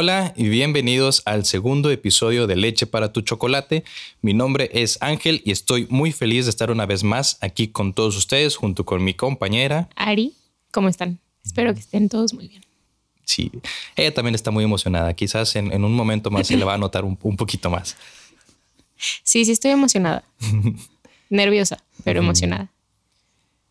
Hola y bienvenidos al segundo episodio de Leche para tu chocolate. Mi nombre es Ángel y estoy muy feliz de estar una vez más aquí con todos ustedes junto con mi compañera Ari. ¿Cómo están? Espero que estén todos muy bien. Sí, ella también está muy emocionada. Quizás en, en un momento más se le va a notar un, un poquito más. Sí, sí estoy emocionada. Nerviosa, pero emocionada.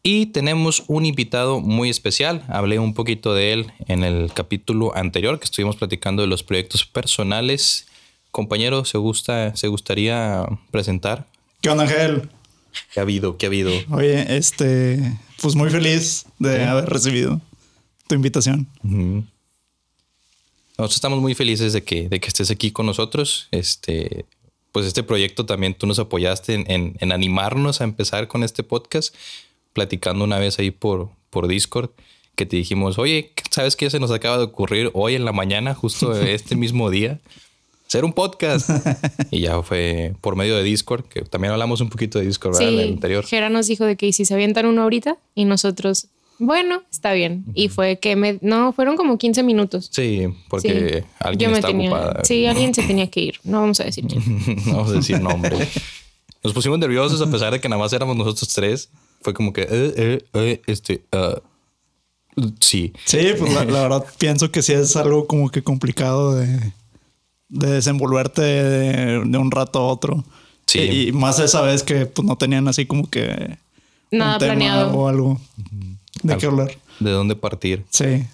Y tenemos un invitado muy especial. Hablé un poquito de él en el capítulo anterior que estuvimos platicando de los proyectos personales. Compañero, ¿se, gusta, ¿se gustaría presentar? ¿Qué onda, Ángel? ¿Qué ha habido? ¿Qué ha habido? Oye, este, pues muy feliz de haber recibido tu invitación. Ujú. Nosotros estamos muy felices de que, de que estés aquí con nosotros. Este, pues este proyecto también tú nos apoyaste en, en- en animarnos a empezar con este podcast, platicando una vez ahí por, por Discord, que te dijimos, oye, ¿sabes qué se nos acaba de ocurrir hoy en la mañana, justo este mismo día? Hacer un podcast. y ya fue por medio de Discord, que también hablamos un poquito de Discord, ¿verdad? En el Sí, anterior. Jera nos dijo de que ¿y si se avientan uno ahorita y nosotros, bueno, está bien. Y fue que me, no, fueron como 15 minutos. Sí, porque Sí. alguien Yo me está tenía, ocupada. sí, alguien se tenía que ir. No vamos a decir quién. no vamos a decir nombre. Nos pusimos nerviosos a pesar de que nada más éramos nosotros tres. Fue como que, eh, eh, eh, este, ah, sí. Sí, pues la, la verdad pienso que sí es algo como que complicado de, de desenvolverte de, de un rato a otro. Sí. Y, y más esa vez que pues no tenían así como que Nada un tema planeado. o algo de qué hablar. ¿De dónde partir? Sí.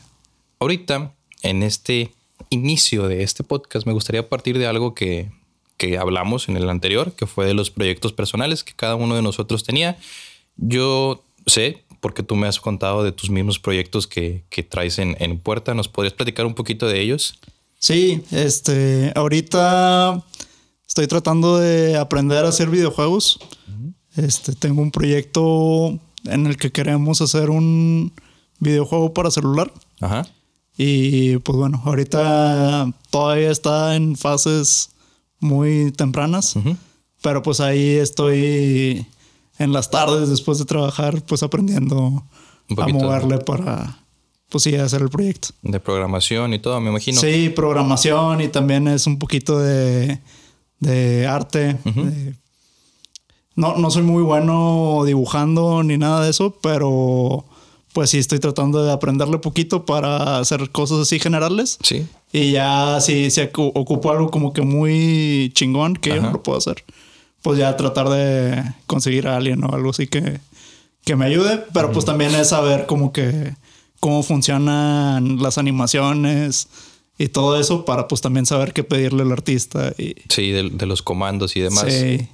Ahorita, en este inicio de este podcast, me gustaría partir de algo que, que hablamos en el anterior, que fue de los proyectos personales que cada uno de nosotros tenía. Yo sé, porque tú me has contado de tus mismos proyectos que, que traes en, en puerta, ¿nos podrías platicar un poquito de ellos? Sí, este, ahorita estoy tratando de aprender a hacer videojuegos. Este, tengo un proyecto en el que queremos hacer un videojuego para celular. Ajá. Y pues bueno, ahorita todavía está en fases muy tempranas, pero pues ahí estoy en las tardes después de trabajar, pues aprendiendo a moverle para, pues sí, hacer el proyecto. De programación y todo, me imagino. Sí, programación y también es un poquito de, de arte. de- no, no soy muy bueno dibujando ni nada de eso, pero pues sí estoy tratando de aprenderle poquito para hacer cosas así generales. Sí. Y ya si, si ocu- ocupo algo como que muy chingón que yo Ajá. no lo puedo hacer, pues ya tratar de conseguir a alguien o algo así que, que me ayude. Pero pues también es saber como que cómo funcionan las animaciones y todo eso para pues también saber qué pedirle al artista. Y, Sí, de, de los comandos y demás. Sí.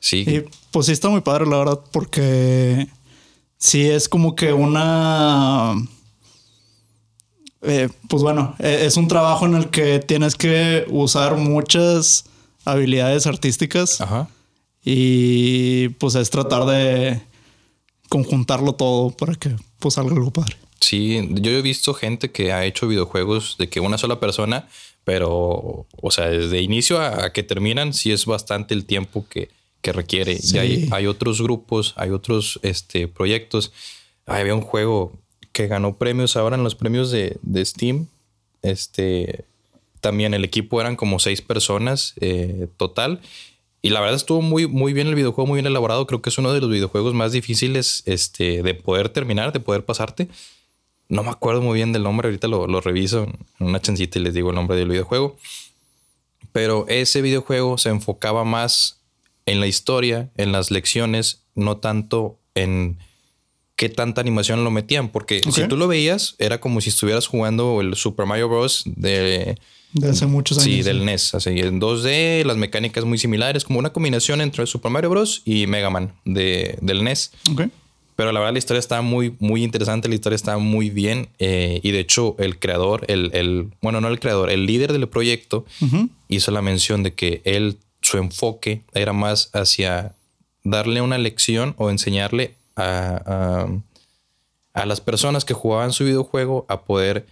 Sí. Y pues sí está muy padre, la verdad, porque sí es como que una. eh, pues bueno, eh, es un trabajo en el que tienes que usar muchas habilidades artísticas Ajá. Y pues es tratar de conjuntarlo todo para que pues salga algo padre. Sí, yo he visto gente que ha hecho videojuegos de que una sola persona, pero, o sea, desde inicio a, a que terminan, sí es bastante el tiempo que, que requiere. Sí. Y hay, hay otros grupos, hay otros este, proyectos. Ay, había un juego que ganó premios ahora en los premios de, de Steam. Este, también el equipo eran como seis personas eh, total. Y la verdad estuvo muy, muy bien el videojuego, muy bien elaborado. Creo que es uno de los videojuegos más difíciles este, de poder terminar, de poder pasarte. No me acuerdo muy bien del nombre, ahorita lo, lo reviso en una chancita y les digo el nombre del videojuego. Pero ese videojuego se enfocaba más en la historia, en las lecciones, no tanto en qué tanta animación lo metían. Porque si tú lo veías, era como si estuvieras jugando el Super Mario Bros. de, De hace muchos años. Sí, del NES. Así, en 2D, las mecánicas muy similares, como una combinación entre Super Mario Bros. y Mega Man de, del NES. Pero la verdad la historia está muy, muy interesante, la historia está muy bien. eh, y de hecho el creador, el, el, bueno, no el creador, el líder del proyecto hizo la mención de que él, su enfoque era más hacia darle una lección o enseñarle a, a, a las personas que jugaban su videojuego a poder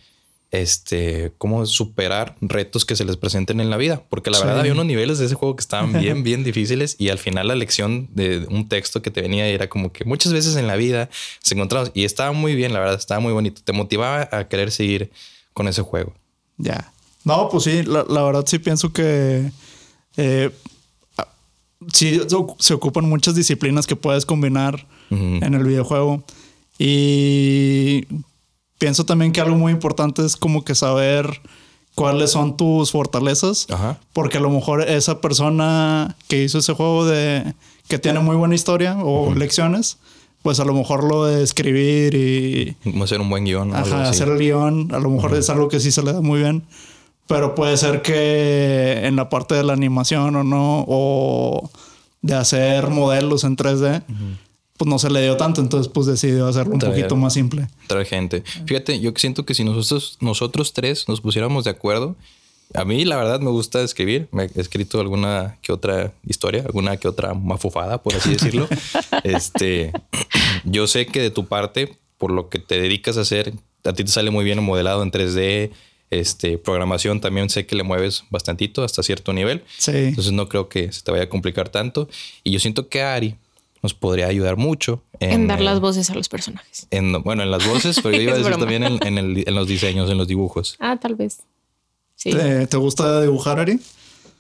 este, cómo superar retos que se les presenten en la vida. Porque la Sí. verdad había unos niveles de ese juego que estaban bien, bien difíciles y al final la lección de un texto que te venía era como que muchas veces en la vida se encontramos y estaba muy bien, la verdad, estaba muy bonito. Te motivaba a querer seguir con ese juego. Ya. No, pues sí, la, la verdad sí pienso que eh, sí se- ocupan muchas disciplinas que puedes combinar en el videojuego. Y pienso también que algo muy importante es como que saber cuáles son tus fortalezas. Ajá. Porque a lo mejor esa persona que hizo ese juego de que tiene muy buena historia o lecciones, pues a lo mejor lo de escribir y hacer un buen guion. o algo ajá, así. hacer el guion, a lo mejor es algo que sí se le da muy bien. Pero puede ser que en la parte de la animación o no, o de hacer modelos en 3D, pues no se le dio tanto. Entonces, pues decidió hacerlo un Está poquito más simple. Traer gente. Fíjate, yo siento que si nosotros, nosotros tres nos pusiéramos de acuerdo, a mí la verdad me gusta escribir. Me he escrito alguna que otra historia, alguna que otra mafufada, por así decirlo. este, yo sé que de tu parte, por lo que te dedicas a hacer, a ti te sale muy bien el modelado en 3D. Este, programación también sé que le mueves bastantito hasta cierto nivel. Sí. Entonces no creo que se te vaya a complicar tanto. Y yo siento que Ari nos podría ayudar mucho En, dar eh, las voces a los personajes. en, bueno, en las voces, pero yo iba a decir broma. también en, en el- en los diseños, en los dibujos. Ah, tal vez. Sí. ¿Te, te gusta dibujar, Ari?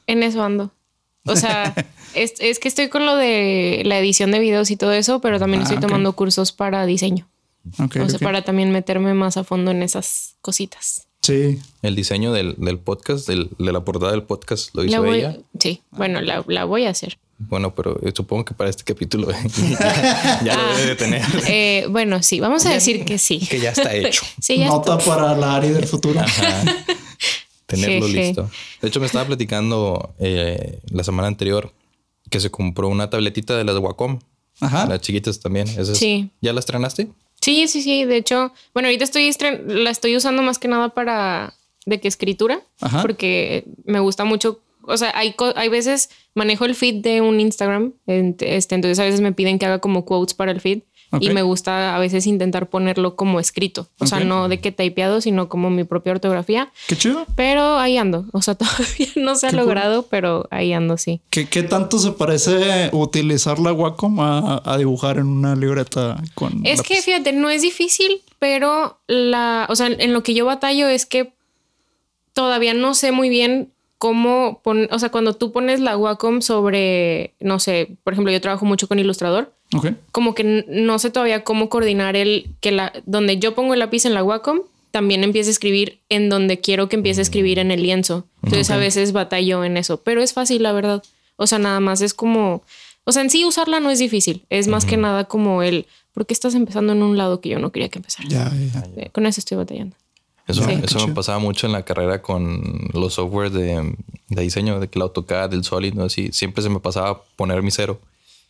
En eso ando. O sea, es, es que estoy con lo de la edición de videos y todo eso, pero también Ah, estoy tomando cursos para diseño. Ok, o sea, para también meterme más a fondo en esas cositas. Sí. El diseño del, del podcast, del- de la portada del podcast, lo hizo voy, ella. sí, bueno, la, la voy a hacer. Bueno, pero eh, supongo que para este capítulo ya, ya lo debe de tener. Eh, bueno, sí, vamos a decir que sí. que ya está hecho. Sí, ya Nota para la Ari del futuro. Tenerlo Jeje. listo. De hecho, me estaba platicando eh, la semana anterior que se compró una tabletita de las Wacom. Ajá. Las chiquitas también. Esas- Sí. ¿Ya las estrenaste? Sí, sí, sí. De hecho, bueno, ahorita estoy la estoy usando más que nada para de que escritura, Ajá. porque me gusta mucho. O sea, hay, hay veces manejo el feed de un Instagram, este, entonces a veces me piden que haga como quotes para el feed y me gusta a veces intentar ponerlo como escrito, o sea, no de que typeado, sino como mi propia ortografía. Qué chido. Pero ahí ando, o sea, todavía no se ha cool. logrado, pero ahí ando, sí. ¿Qué, qué tanto se parece utilizar la Wacom a, a dibujar en una libreta con. Es lápiz? que fíjate, no es difícil, pero la, o sea, en lo que yo batallo es que todavía no sé muy bien cómo poner, o sea, cuando tú pones la Wacom sobre, no sé, por ejemplo, yo trabajo mucho con Ilustrador, Ok. como que no sé todavía cómo coordinar el que la, donde yo pongo el lápiz en la Wacom, también empiece a escribir en donde quiero que empiece a escribir en el lienzo. Entonces a veces batallo en eso, pero es fácil, la verdad. O sea, nada más es como, o sea, en sí usarla no es difícil, es más que nada como el, ¿por qué estás empezando en un lado que yo no quería que empezara? Ya, ya. Eh, Con eso estoy batallando. Eso, Sí. eso Qué me pasaba mucho en la carrera con los softwares de, de diseño, de que el AutoCAD, el Solid, ¿no? Así, siempre se me pasaba poner mi cero.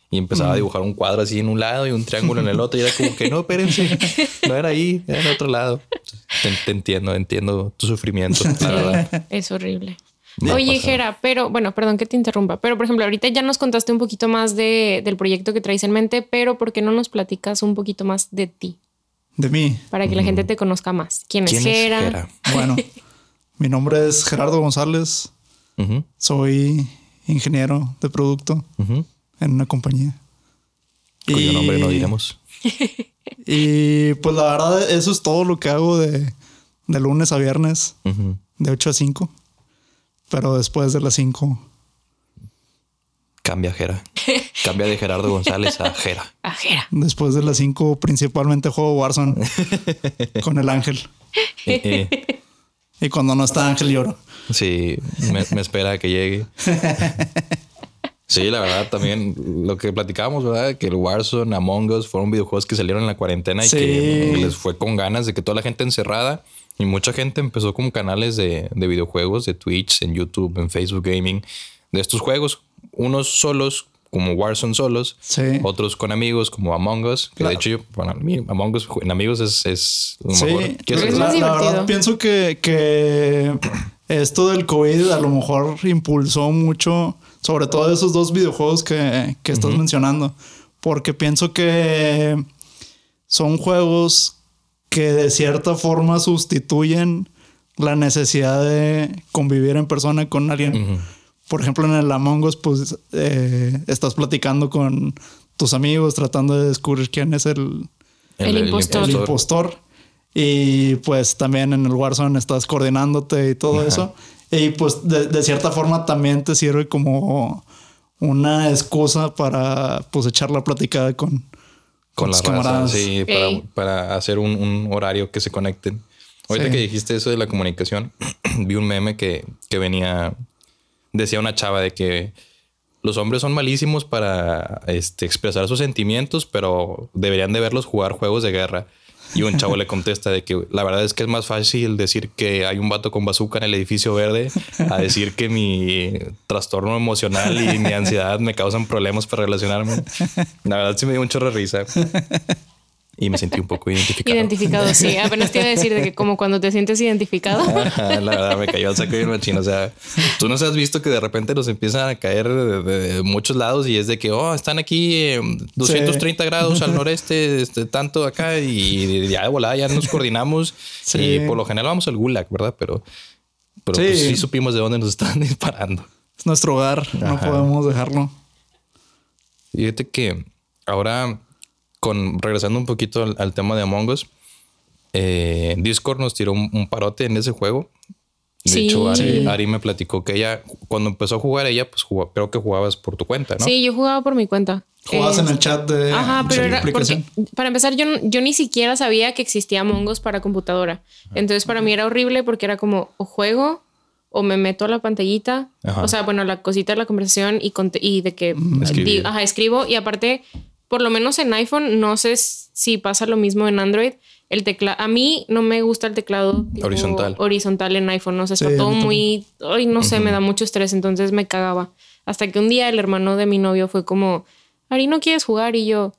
Y empezaba a dibujar un cuadro así en un lado y un triángulo en el otro. Y era como que no, espérense, no era ahí, era en otro lado. Te, te entiendo, entiendo tu sufrimiento, la verdad. Es horrible. Me Oye. Jera, pero bueno, perdón que te interrumpa, pero por ejemplo, ahorita ya nos contaste un poquito más de, del proyecto que traes en mente, pero ¿por qué no nos platicas un poquito más de ti? De mí. Para que la gente te conozca más. ¿Quién es ¿Quién es Jera? Bueno, mi nombre es Gerardo González. Soy ingeniero de producto en una compañía. Cuyo nombre no diremos. Y pues la verdad, eso es todo lo que hago de, de lunes a viernes, de 8 a 5. Pero después de las 5, Cambia Jera. Cambia de Gerardo González a Jera. A Jera. después de las 5, principalmente juego Warzone con el ángel. Eh, eh, Y cuando no está ángel, lloro. Sí, me, me espera a que llegue. Sí, la verdad, también lo que platicábamos, ¿verdad? Que el Warzone, Among Us fueron videojuegos que salieron en la cuarentena y Sí. que les fue con ganas de que toda la gente encerrada y mucha gente empezó como canales de, de videojuegos, de Twitch, en YouTube, en Facebook Gaming, de estos juegos. Unos solos, como Warzone solos, Sí. otros con amigos, como Among Us, que Claro. de hecho, yo, bueno, Among Us en amigos es, es lo Sí, mejor. ¿Quieres Es la, más la divertido. verdad pienso que, que esto del COVID a lo mejor impulsó mucho, sobre todo esos dos videojuegos que, que estás mencionando, porque pienso que son juegos que de cierta forma sustituyen la necesidad de convivir en persona con alguien. Ujú. Por ejemplo, en el Among Us, pues eh, estás platicando con tus amigos, tratando de descubrir quién es el, El impostor. el impostor. Y pues también en el Warzone estás coordinándote y todo eso. Y pues de, de, cierta forma también te sirve como una excusa para pues echar la platicada con, con, la raza, sí, para, para, hacer un, un, horario que se conecten. Ahorita que dijiste eso de la comunicación, vi un meme que, que venía, decía una chava de que los hombres son malísimos para este, expresar sus sentimientos, pero deberían de verlos jugar juegos de guerra. Y un chavo le contesta de que la verdad es que es más fácil decir que hay un vato con bazooka en el edificio verde a decir que mi trastorno emocional y mi ansiedad me causan problemas para relacionarme. La verdad sí me dio un chorro de risa. Y me sentí un poco identificado. Identificado, sí. Apenas te iba a decir de que como cuando te sientes identificado. la verdad, me cayó al saco bien machino. O sea, tú no has visto que de repente nos empiezan a caer de, muchos lados y es de que, oh, están aquí 230 grados al noreste, este, tanto acá y ya de volada ya nos coordinamos. Y por lo general vamos al Gulag, ¿verdad? Pero, pero sí. Pues, sí supimos de dónde nos están disparando. Es nuestro hogar, no podemos dejarlo. Fíjate que ahora con regresando un poquito al, tema de Among Us, eh, Discord nos tiró un, parote en ese juego. De hecho, Ari, me platicó que ella, cuando empezó a jugar, ella, pues creo que jugabas por tu cuenta, ¿no? Sí, yo jugaba por mi cuenta. Jugabas en el chat de. Ajá, pero era porque, para empezar, yo, yo ni siquiera sabía que existía Among Us para computadora. Entonces, para mí era horrible porque era como o juego o me meto a la pantallita, o sea, bueno, la cosita de la conversación y, y de que ajá, escribo. Y aparte, por lo menos en iPhone, no sé si pasa lo mismo en Android. El teclado, a mí no me gusta el teclado horizontal. Horizontal en iPhone, no sé, está todo muy, ay, no sé, me da mucho estrés, entonces me cagaba. Hasta que un día el hermano de mi novio fue como, Ari, ¿no quieres jugar? Y yo,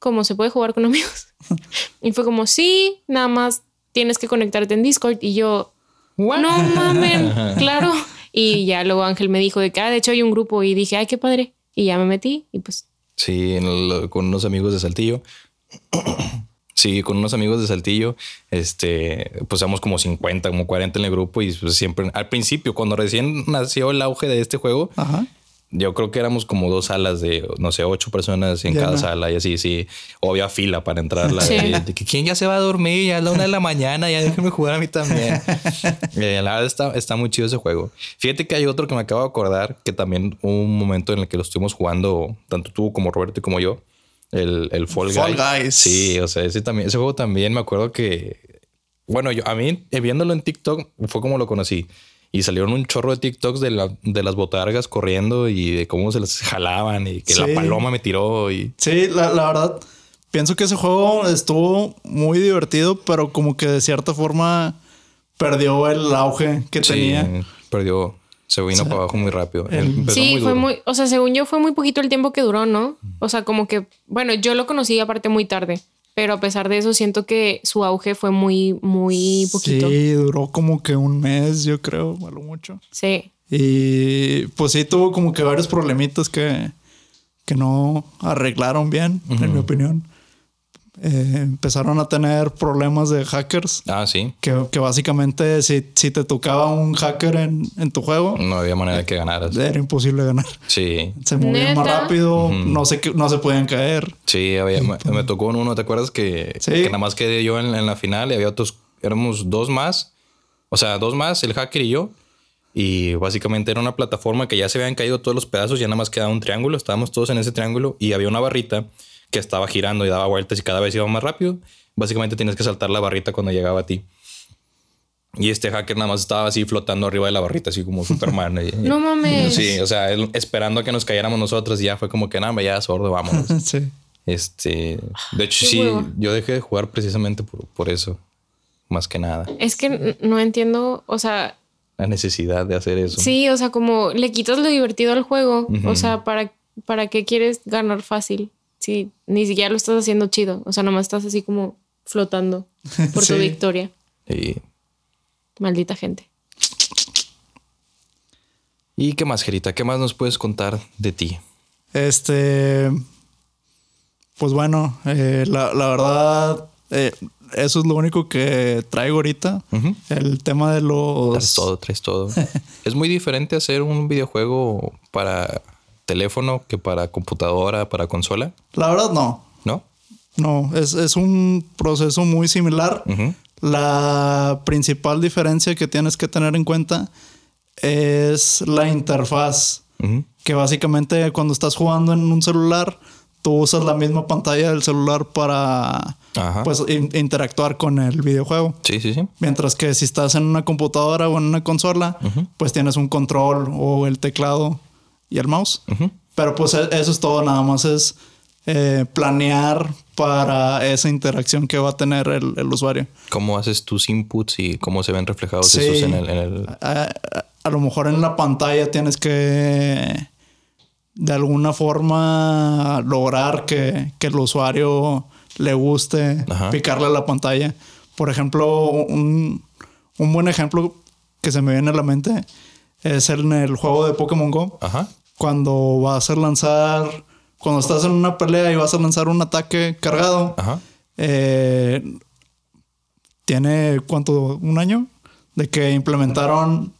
¿cómo se puede jugar con amigos? y fue como, sí, nada más tienes que conectarte en Discord. Y yo, no mames, claro. Y ya luego Ángel me dijo de que, ah, de hecho hay un grupo y dije, ay, qué padre. Y ya me metí y pues Sí, con unos amigos de Saltillo. sí, con unos amigos de Saltillo, este, pues somos como 50, como 40 en el grupo y pues siempre, al principio, cuando recién nació el auge de este juego, yo creo que éramos como dos salas de, no sé, ocho personas en cada sala y así, sí. O había fila para entrar. De, que quién ya se va a dormir, ya es la una de la mañana, ya déjenme jugar a mí también. Eh, la verdad está, está muy chido ese juego. Fíjate que hay otro que me acabo de acordar, que también hubo un momento en el que lo estuvimos jugando, tanto tú como Roberto y como yo, el, el Fall, Fall Guys. Sí, o sea, ese, también, ese juego también me acuerdo que, bueno, yo a mí, eh, viéndolo en TikTok, fue como lo conocí. Y salieron un chorro de TikToks de, la, de las botargas corriendo y de cómo se las jalaban y que la paloma me tiró. Y... Sí, la, la, verdad, pienso que ese juego estuvo muy divertido, pero como que de cierta forma perdió el auge que sí, tenía. Perdió, se vino para abajo muy rápido. sí, fue muy, o sea, según yo fue muy poquito el tiempo que duró, ¿no? O sea, como que, bueno, yo lo conocí aparte muy tarde. Pero a pesar de eso, siento que su auge fue muy, muy poquito. Sí, duró como que un mes, yo creo, a lo mucho. Sí. Y pues sí, tuvo como que varios problemitas que, que no arreglaron bien, en mi opinión. Eh, empezaron a tener problemas de hackers. Ah, sí. Que, que básicamente si, si, te tocaba un hacker en, en, tu juego... No había manera de que ganaras. Era imposible ganar. Sí. Se movían más rápido, no, se, no se podían caer. Sí, había, me, tocó en uno, ¿te acuerdas? Que, que nada más quedé yo en, en, la final y había otros, éramos dos más. O sea, dos más, el hacker y yo. Y básicamente era una plataforma que ya se habían caído todos los pedazos, ya nada más quedaba un triángulo, estábamos todos en ese triángulo y había una barrita que estaba girando y daba vueltas y cada vez iba más rápido. Básicamente tienes que saltar la barrita cuando llegaba a ti. Y este hacker nada más estaba así flotando arriba de la barrita, así como Superman. no mames. Sí, o sea, esperando a que nos cayéramos nosotros y ya fue como que nada, ya sordo, vámonos. sí. Este, de hecho, sí, yo dejé de jugar precisamente por, por, eso, más que nada. Es que no entiendo, o sea, la necesidad de hacer eso. Sí, o sea, como le quitas lo divertido al juego, o sea, para, para qué quieres ganar fácil. Sí, ni siquiera lo estás haciendo chido. O sea, nomás estás así como flotando por tu victoria. Sí. Maldita gente. ¿Y qué más, Gerita? ¿Qué más nos puedes contar de ti? Este. Pues bueno, eh, la, verdad, eh, eso es lo único que traigo ahorita. El tema de los. Traes todo, traes todo. es muy diferente hacer un videojuego para teléfono que para computadora, para consola? La verdad no. ¿No? No, es, es un proceso muy similar. La principal diferencia que tienes que tener en cuenta es la interfaz. Que básicamente cuando estás jugando en un celular, tú usas la misma pantalla del celular para Ajá. pues in- interactuar con el videojuego. Sí, sí, sí. Mientras que si estás en una computadora o en una consola, pues tienes un control o el teclado y el mouse. Pero pues e- eso es todo, nada más es eh, planear para esa interacción que va a tener el, el usuario. ¿Cómo haces tus inputs y cómo se ven reflejados Sí. esos en el, en el- A, a- a lo mejor en la pantalla tienes que de alguna forma lograr que, que el usuario le guste Ajá. picarle a la pantalla. Por ejemplo, un, un buen ejemplo que se me viene a la mente es en el juego de Pokémon Go. Ajá. Cuando vas a lanzar, cuando estás en una pelea y vas a lanzar un ataque cargado, Ajá. eh, tiene cuánto, un año de que implementaron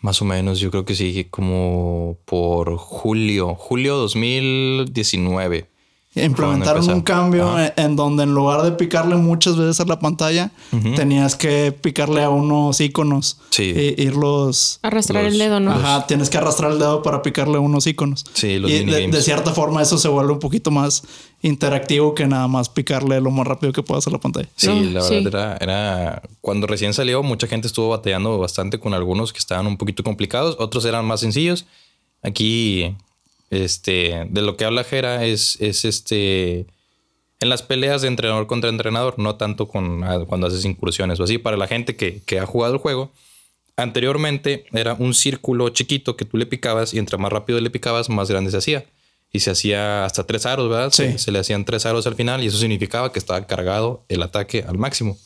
Más o menos, yo creo que sí, como por julio, julio 2019. Implementaron un cambio Ajá. en, en donde en lugar de picarle muchas veces a la pantalla, tenías que picarle a unos iconos Sí. e irlos Arrastrar Los- el dedo, ¿no? Ajá, tienes que arrastrar el dedo para picarle a unos iconos. Sí, los y de, de cierta forma eso se vuelve un poquito más interactivo que nada más picarle lo más rápido que puedas a la pantalla. Sí, No, la sí. verdad era, era cuando recién salió, mucha gente estuvo batallando bastante con algunos que estaban un poquito complicados, otros eran más sencillos. Aquí, este, de lo que habla Jera es, es este, en las peleas de entrenador contra entrenador, no tanto con ah, cuando haces incursiones o así. Para la gente que, que ha jugado el juego, anteriormente era un círculo chiquito que tú le picabas y entre más rápido le picabas, más grande se hacía. Y se hacía hasta tres aros, ¿verdad? Se, Sí. se le hacían tres aros al final y eso significaba que estaba cargado el ataque al máximo.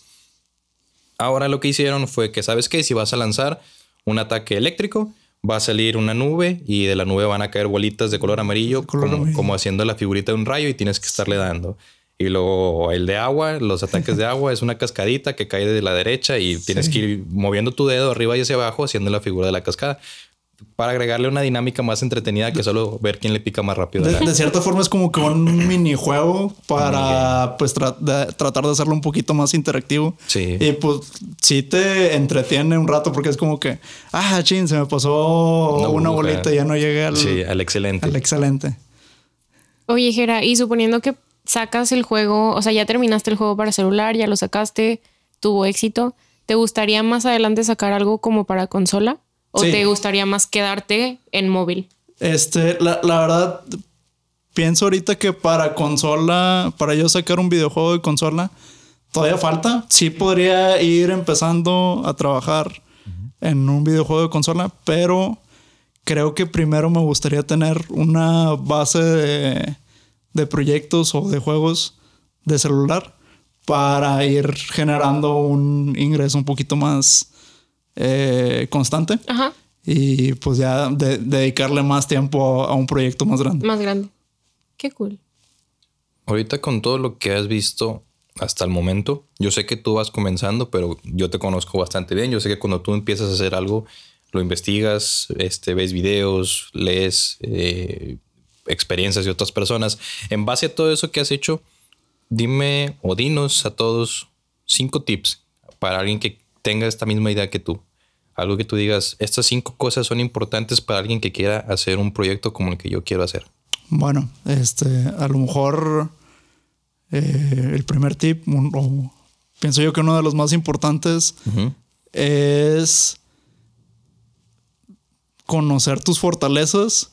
Ahora lo que hicieron fue que, ¿sabes qué? Si vas a lanzar un ataque eléctrico, va a salir una nube y de la nube van a caer bolitas de color amarillo, color como, amarillo. como haciendo la figurita de un rayo y tienes que estarle dando. Y luego el de agua, los ataques de agua es una cascadita que cae de la derecha y tienes que ir moviendo tu dedo arriba y hacia abajo haciendo la figura de la cascada. Para agregarle una dinámica más entretenida que solo ver quién le pica más rápido. De, de cierta forma es como que un minijuego para pues tra- de- tratar de hacerlo un poquito más interactivo. Sí. Y pues sí te entretiene un rato porque es como que, ah, chin, se me pasó Una bolita y ya no llegué al, Sí, al excelente. al excelente. Oye, Jera, y suponiendo que sacas el juego, o sea, ya terminaste el juego para celular, ya lo sacaste, tuvo éxito, ¿te gustaría más adelante sacar algo como para consola? ¿O Sí. te gustaría más quedarte en móvil? Este, la, la verdad, pienso ahorita que para consola, para yo sacar un videojuego de consola, todavía falta. Sí podría ir empezando a trabajar en un videojuego de consola, pero creo que primero me gustaría tener una base de, de proyectos o de juegos de celular para ir generando un ingreso un poquito más eh, constante Ajá, y pues ya de- dedicarle más tiempo a, a un proyecto más grande. más grande. Qué cool. Ahorita con todo lo que has visto hasta el momento, yo sé que tú vas comenzando, pero yo te conozco bastante bien. Yo sé que cuando tú empiezas a hacer algo, lo investigas, este, ves videos, lees eh, experiencias de otras personas. En base a todo eso que has hecho, dime o dinos a todos cinco tips para alguien que tenga esta misma idea que tú. Algo que tú digas, estas cinco cosas son importantes para alguien que quiera hacer un proyecto como el que yo quiero hacer. Bueno, este, a lo mejor eh, el primer tip, un- o pienso yo que uno de los más importantes es conocer tus fortalezas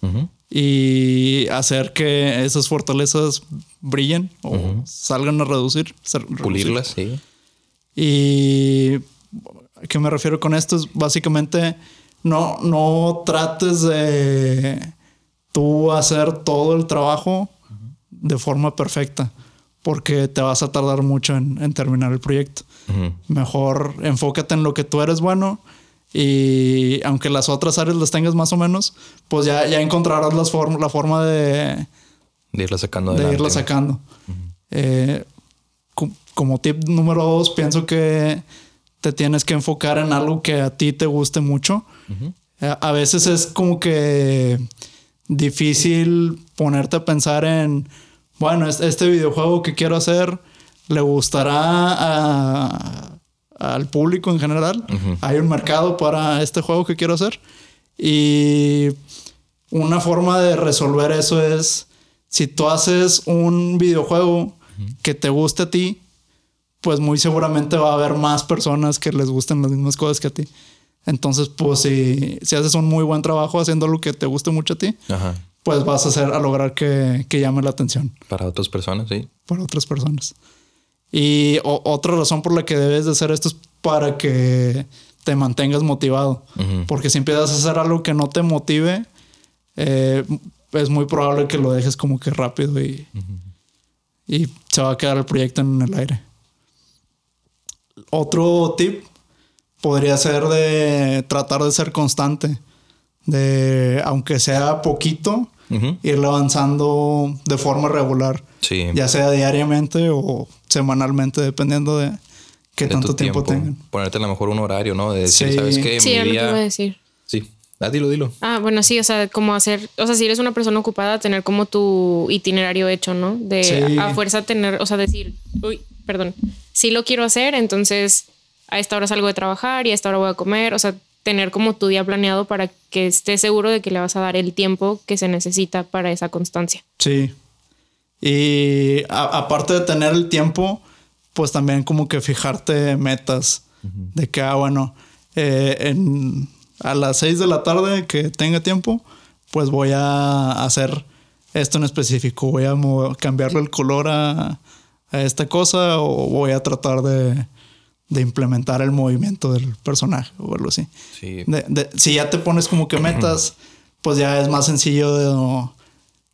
y hacer que esas fortalezas brillen o salgan a reducir. ser- reducir. Pulirlas, sí. Y ¿a qué me refiero con esto? Es básicamente no, no trates de tú hacer todo el trabajo de forma perfecta, porque te vas a tardar mucho en, en terminar el proyecto. Ujú. Mejor enfócate en lo que tú eres bueno y aunque las otras áreas las tengas más o menos, pues ya, ya encontrarás las form- la forma de, De irla sacando de adelante. irla sacando. Eh, co- como tip número dos, pienso que te tienes que enfocar en algo que a ti te guste mucho. Eh, a veces es como que difícil ponerte a pensar en, bueno, es- este videojuego que quiero hacer le gustará a- al público en general. Hay un mercado para este juego que quiero hacer. Y una forma de resolver eso es si tú haces un videojuego que te guste a ti, pues muy seguramente va a haber más personas que les gusten las mismas cosas que a ti. Entonces, pues si, si haces un muy buen trabajo haciendo lo que te guste mucho a ti, Ajá. pues vas a hacer a lograr que, que llame la atención Para otras personas, sí. para otras personas. Y o- otra razón por la que debes de hacer esto es para que te mantengas motivado. Porque si empiezas a hacer algo que no te motive, eh, es muy probable que lo dejes como que rápido y, y se va a quedar el proyecto en el aire. Otro tip podría ser de tratar de ser constante. De, aunque sea poquito, Ujú. irle avanzando de forma regular. Sí. Ya sea diariamente o semanalmente, dependiendo de qué de tanto tu tiempo, tengan. Ponerte a lo mejor un horario, ¿no? De decir, Sí. ¿sabes qué? Sí, Mi era lo que iba a día. decir. Sí. Ah, dilo, dilo. Ah, bueno, sí, o sea, como hacer, o sea, si eres una persona ocupada, tener como tu itinerario hecho, ¿no? De Sí. a fuerza tener, o sea, decir, uy, perdón, sí lo quiero hacer, entonces a esta hora salgo de trabajar y a esta hora voy a comer, o sea, tener como tu día planeado para que estés seguro de que le vas a dar el tiempo que se necesita para esa constancia. Sí. Y a- aparte de tener el tiempo, pues también como que fijarte metas. De que, ah, bueno, eh, en, a las 6 de la tarde que tenga tiempo, pues voy a hacer esto en específico. Voy a cambiarle el color a, a esta cosa o voy a tratar de, de implementar el movimiento del personaje o algo así. Sí. De- de- si ya te pones como que metas, pues ya es más sencillo de, no,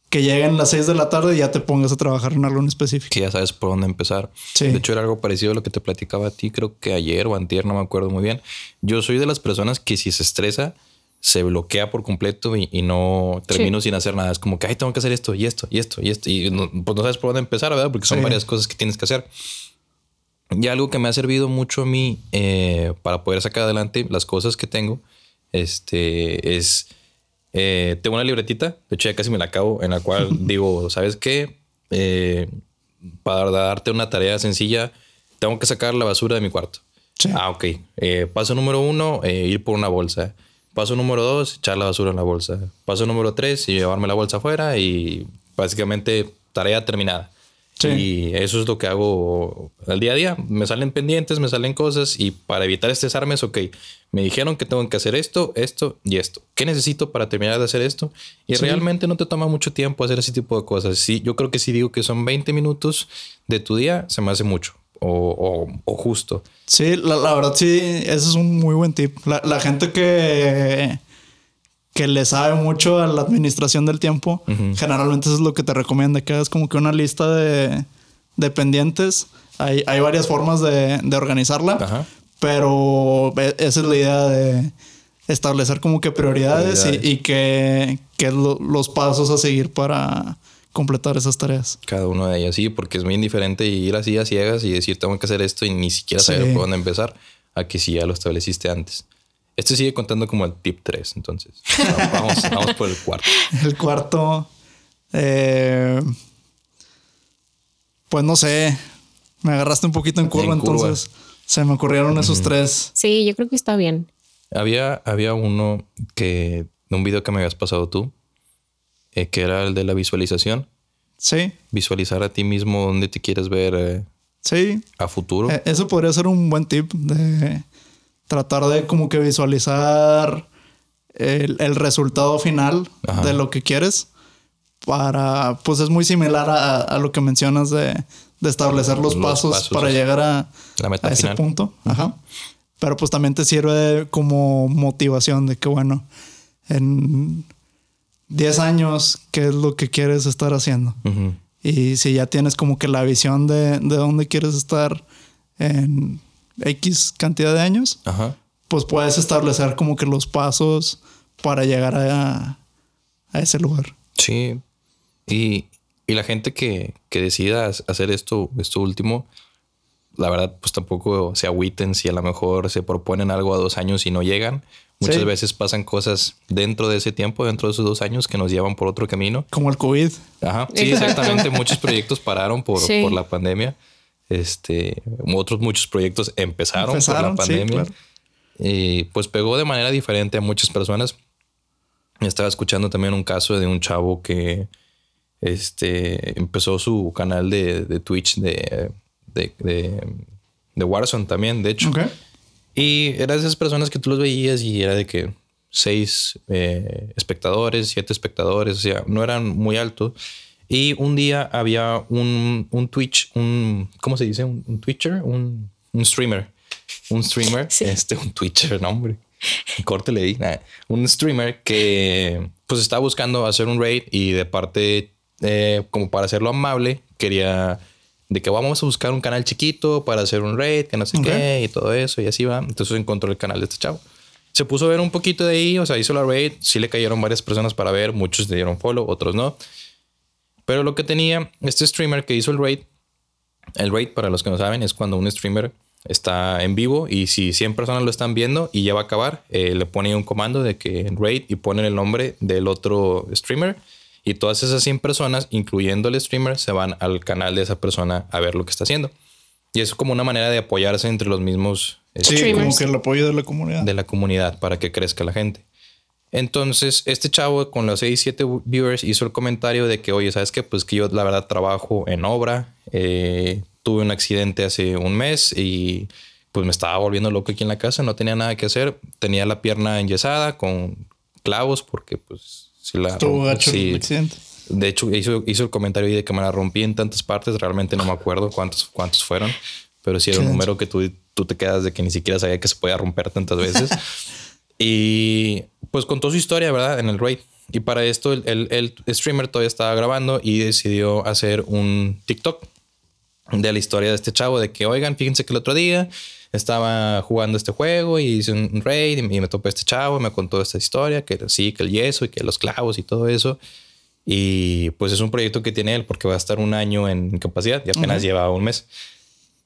que lleguen las 6 de la tarde y ya te pongas a trabajar en algo en específico. Que ya sabes por dónde empezar. Sí. De hecho, era algo parecido a lo que te platicaba a ti, creo que ayer o antier, no me acuerdo muy bien. Yo soy de las personas que si se estresa, se bloquea por completo y, y no termino sin hacer nada. Es como que, ay, tengo que hacer esto y esto y esto y esto. Y no, pues no sabes por dónde empezar, ¿verdad? Porque son Sí. varias cosas que tienes que hacer. Y algo que me ha servido mucho a mí eh, para poder sacar adelante las cosas que tengo, este, es, eh, tengo una libretita, de hecho ya casi me la acabo, en la cual digo, ¿sabes qué? Eh, para darte una tarea sencilla, tengo que sacar la basura de mi cuarto. Sí. Ah, ok. Eh, paso número uno, eh, ir por una bolsa. Paso número dos, echar la basura en la bolsa. Paso número tres, llevarme la bolsa afuera y básicamente tarea terminada. Sí. Y eso es lo que hago al día a día. Me salen pendientes, me salen cosas y para evitar estresarme es, ok, me dijeron que tengo que hacer esto, esto y esto. ¿Qué necesito para terminar de hacer esto? Y Sí. realmente no te toma mucho tiempo hacer ese tipo de cosas. Sí, yo creo que si digo que son 20 minutos de tu día, se me hace mucho o, o- o justo. Sí, la, la verdad sí, ese es un muy buen tip. La, la gente que, que le sabe mucho a la administración del tiempo, generalmente eso es lo que te recomienda, que hagas como que una lista de, de pendientes. Hay, hay varias formas de, de organizarla, Ajá. pero e- esa es la idea de establecer como que prioridades, y- que, que lo- los pasos a seguir para completar esas tareas. Cada uno de ellas, sí, porque es muy indiferente ir así a ciegas y decir tengo que hacer esto y ni siquiera saber Sí. por dónde empezar, a que si ya lo estableciste antes. Este sigue contando como el tip 3, entonces. Vamos, vamos por el cuarto. El cuarto, eh, pues no sé, me agarraste un poquito en curva, En curva. entonces se me ocurrieron esos tres. Sí, yo creo que está bien. Había, había uno que, de un video que me habías pasado tú, eh, que era el de la visualización. Sí, Visualizar a ti mismo dónde te quieres ver eh, sí, a futuro. Eh, eso podría ser un buen tip de tratar de como que visualizar el, el resultado final Ajá. de lo que quieres para, pues es muy similar a, a lo que mencionas de, de establecer los, Los pasos, pasos, para llegar a, La meta a ese final. punto. Ajá. Pero pues también te sirve como motivación de que, bueno, en 10 años, ¿qué es lo que quieres estar haciendo? Y si ya tienes como que la visión de, de dónde quieres estar en X cantidad de años, Ajá. pues puedes establecer como que los pasos para llegar a, a ese lugar. Sí. Y, y la gente que, que decida hacer esto, esto último, la verdad, pues tampoco se agüiten si a lo mejor se proponen algo a dos años y no llegan. Muchas Sí. veces pasan cosas dentro de ese tiempo, dentro de esos dos años que nos llevan por otro camino. Como el COVID. Ajá. Sí, exactamente. Muchos proyectos pararon por, Sí. por la pandemia. Este, otros muchos proyectos empezaron, Empezaron, por la sí, pandemia. claro. Y pues pegó de manera diferente a muchas personas. Estaba escuchando también un caso de un chavo que este, empezó su canal de, de Twitch de, de, de, de Warzone también, de hecho. Ok. Y era de esas personas que tú los veías y era de que seis eh, espectadores, siete espectadores, o sea, no eran muy altos. Y un día había un, un Twitch, un, ¿cómo se dice? Un, un Twitcher, un, un streamer. Un streamer, Sí. este, un Twitcher, no, hombre. Córtele ahí. Nah. Un streamer que pues estaba buscando hacer un raid y de parte, eh, como para hacerlo amable, quería de que vamos a buscar un canal chiquito para hacer un raid, que no sé Ok. qué, y todo eso, y así va. Entonces encontró el canal de este chavo. Se puso a ver un poquito de ahí, o sea, hizo la raid, sí le cayeron varias personas para ver, muchos le dieron follow, otros no. Pero lo que tenía este streamer que hizo el raid, el raid, para los que no saben, es cuando un streamer está en vivo y si 100 personas lo están viendo y ya va a acabar, eh, le pone un comando de que raid y ponen el nombre del otro streamer y todas esas 100 personas, incluyendo el streamer, se van al canal de esa persona a ver lo que está haciendo. Y es como una manera de apoyarse entre los mismos Sí, Streamers. como que el apoyo de la comunidad. de la comunidad para que crezca la gente. Entonces, este chavo con los 6, 7 viewers hizo el comentario de que, oye, ¿sabes qué? Pues que yo la verdad trabajo en obra, eh, tuve un accidente hace un mes y pues me estaba volviendo loco aquí en la casa, no tenía nada que hacer, tenía la pierna enyesada con clavos porque pues la Estuvo gacho sí. el accidente. De hecho, hizo, hizo el comentario ahí de que me la rompí en tantas partes. Realmente no me acuerdo cuántos, cuántos fueron, pero sí era un número que tú, tú te quedas de que ni siquiera sabía que se podía romper tantas veces. y pues contó su historia, ¿verdad? En el raid. Y para esto el, el- el streamer todavía estaba grabando y decidió hacer un TikTok de la historia de este chavo, de que, oigan, fíjense que el otro día estaba jugando este juego y hice un raid y me, topé este chavo y me contó esta historia, que sí, que el yeso y que los clavos y todo eso. Y pues es un proyecto que tiene él porque va a estar un año en incapacidad y apenas Ujú. lleva un mes.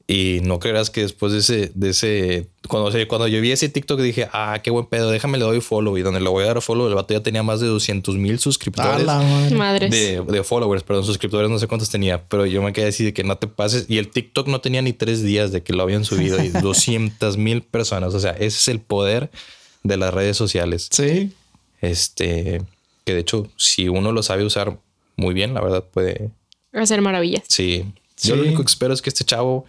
Y no creerás que después de ese, de ese, cuando, cuando yo vi ese TikTok dije, ah, qué buen pedo, déjame le doy follow. Y donde le voy a dar follow, el vato ya tenía más de 200 mil A suscriptores. la madre. Madres. De, de followers, perdón, suscriptores, no sé cuántos tenía, pero yo me quedé así de que no te pases. Y el TikTok no tenía ni tres días de que lo habían subido y 200 mil personas. O sea, ese es el poder de las redes sociales. Sí. Este, que de hecho, si uno lo sabe usar muy bien, la verdad puede. Hacer maravillas. Sí. Sí. Yo lo único que espero es que este chavo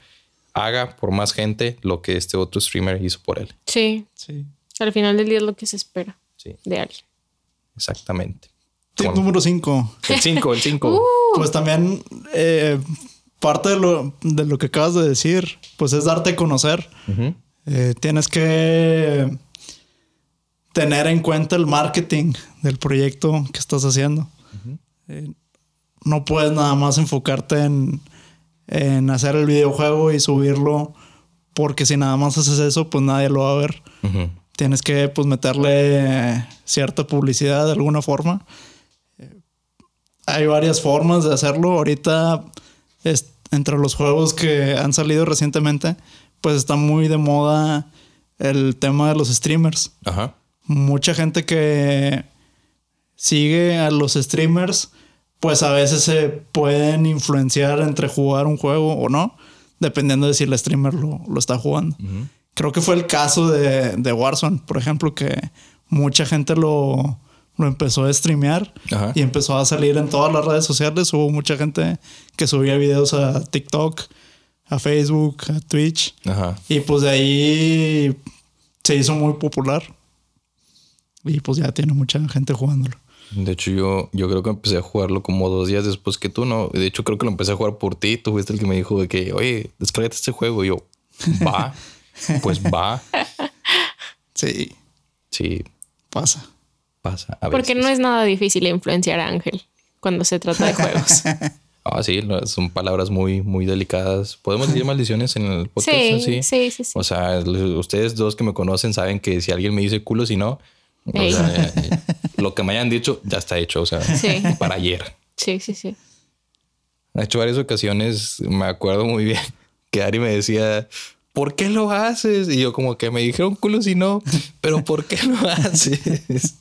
haga por más gente lo que este otro streamer hizo por él. Sí. Sí. Al final del día es lo que se espera Sí, de alguien. exactamente. Tip Bueno, número 5. el 5, el 5. Uh. Pues también eh, parte de lo, de lo que acabas de decir, pues es darte a conocer. Eh, tienes que tener en cuenta el marketing del proyecto que estás haciendo. Eh, no puedes nada más enfocarte en, en hacer el videojuego y subirlo, porque si nada más haces eso, pues nadie lo va a ver. Tienes que pues meterle cierta publicidad de alguna forma. Hay varias formas de hacerlo. Ahorita, es- entre los juegos que han salido recientemente, pues está muy de moda el tema de los streamers. Ajá. Mucha gente que sigue a los streamers, pues a veces se pueden influenciar entre jugar un juego o no, dependiendo de si el streamer lo, lo está jugando. Creo que fue el caso de, de Warzone, por ejemplo, que mucha gente lo, lo empezó a streamear Ajá. y empezó a salir en todas las redes sociales. Hubo mucha gente que subía videos a TikTok, a Facebook, a Twitch. Ajá. Y pues de ahí se hizo muy popular. Y pues ya tiene mucha gente jugándolo. De hecho, yo, yo creo que empecé a jugarlo como dos días después que tú, ¿no? De hecho, creo que lo empecé a jugar por ti. Tú fuiste el que me dijo de que, oye, descárgate este juego. Y yo, va. pues va. Sí, Sí, pasa. pasa. A Porque veces. no es nada difícil influenciar a Ángel cuando se trata de juegos. Ah, sí, son palabras muy, muy delicadas. ¿Podemos decir maldiciones en el podcast? sí, así? sí, sí, sí. O sea, ustedes dos que me conocen saben que si alguien me dice culo, si no, o sea, lo que me hayan dicho ya está hecho. O sea, Sí. para ayer. Sí, sí, sí. Ha hecho varias ocasiones, me acuerdo muy bien que Ari me decía, ¿por qué lo haces? Y yo como que me dijeron culo si no, pero ¿por qué lo haces?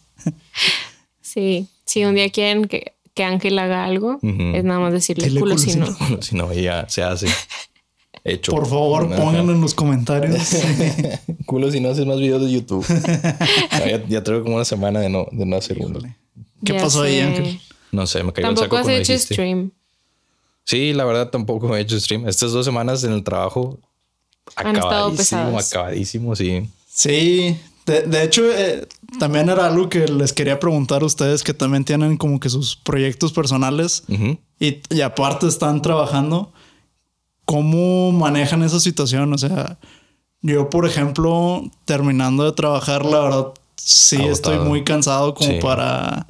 Sí, si un día quieren que, que Ángel haga algo, es nada más decirle culo si no. Culo si no, ya se hace. Hecho. Por favor, pónganlo en los comentarios. Culo si no haces más videos de YouTube. Ya, ya traigo como una semana de no, de no hacer uno. ¿Qué Ya pasó ahí, sé. Ángel? No sé, me cayó el Tampoco saco has cuando hecho dijiste. stream. Sí, la verdad tampoco he hecho stream. Estas dos semanas en el trabajo Han estado acabadísimo, acabadísimo, sí. Sí, de, de hecho, eh, también era algo que les quería preguntar a ustedes que también tienen como que sus proyectos personales Ujú. y, y aparte están trabajando. ¿Cómo manejan esa situación? O sea, yo, por ejemplo, terminando de trabajar, la verdad, sí Agotado. estoy muy cansado como Sí. para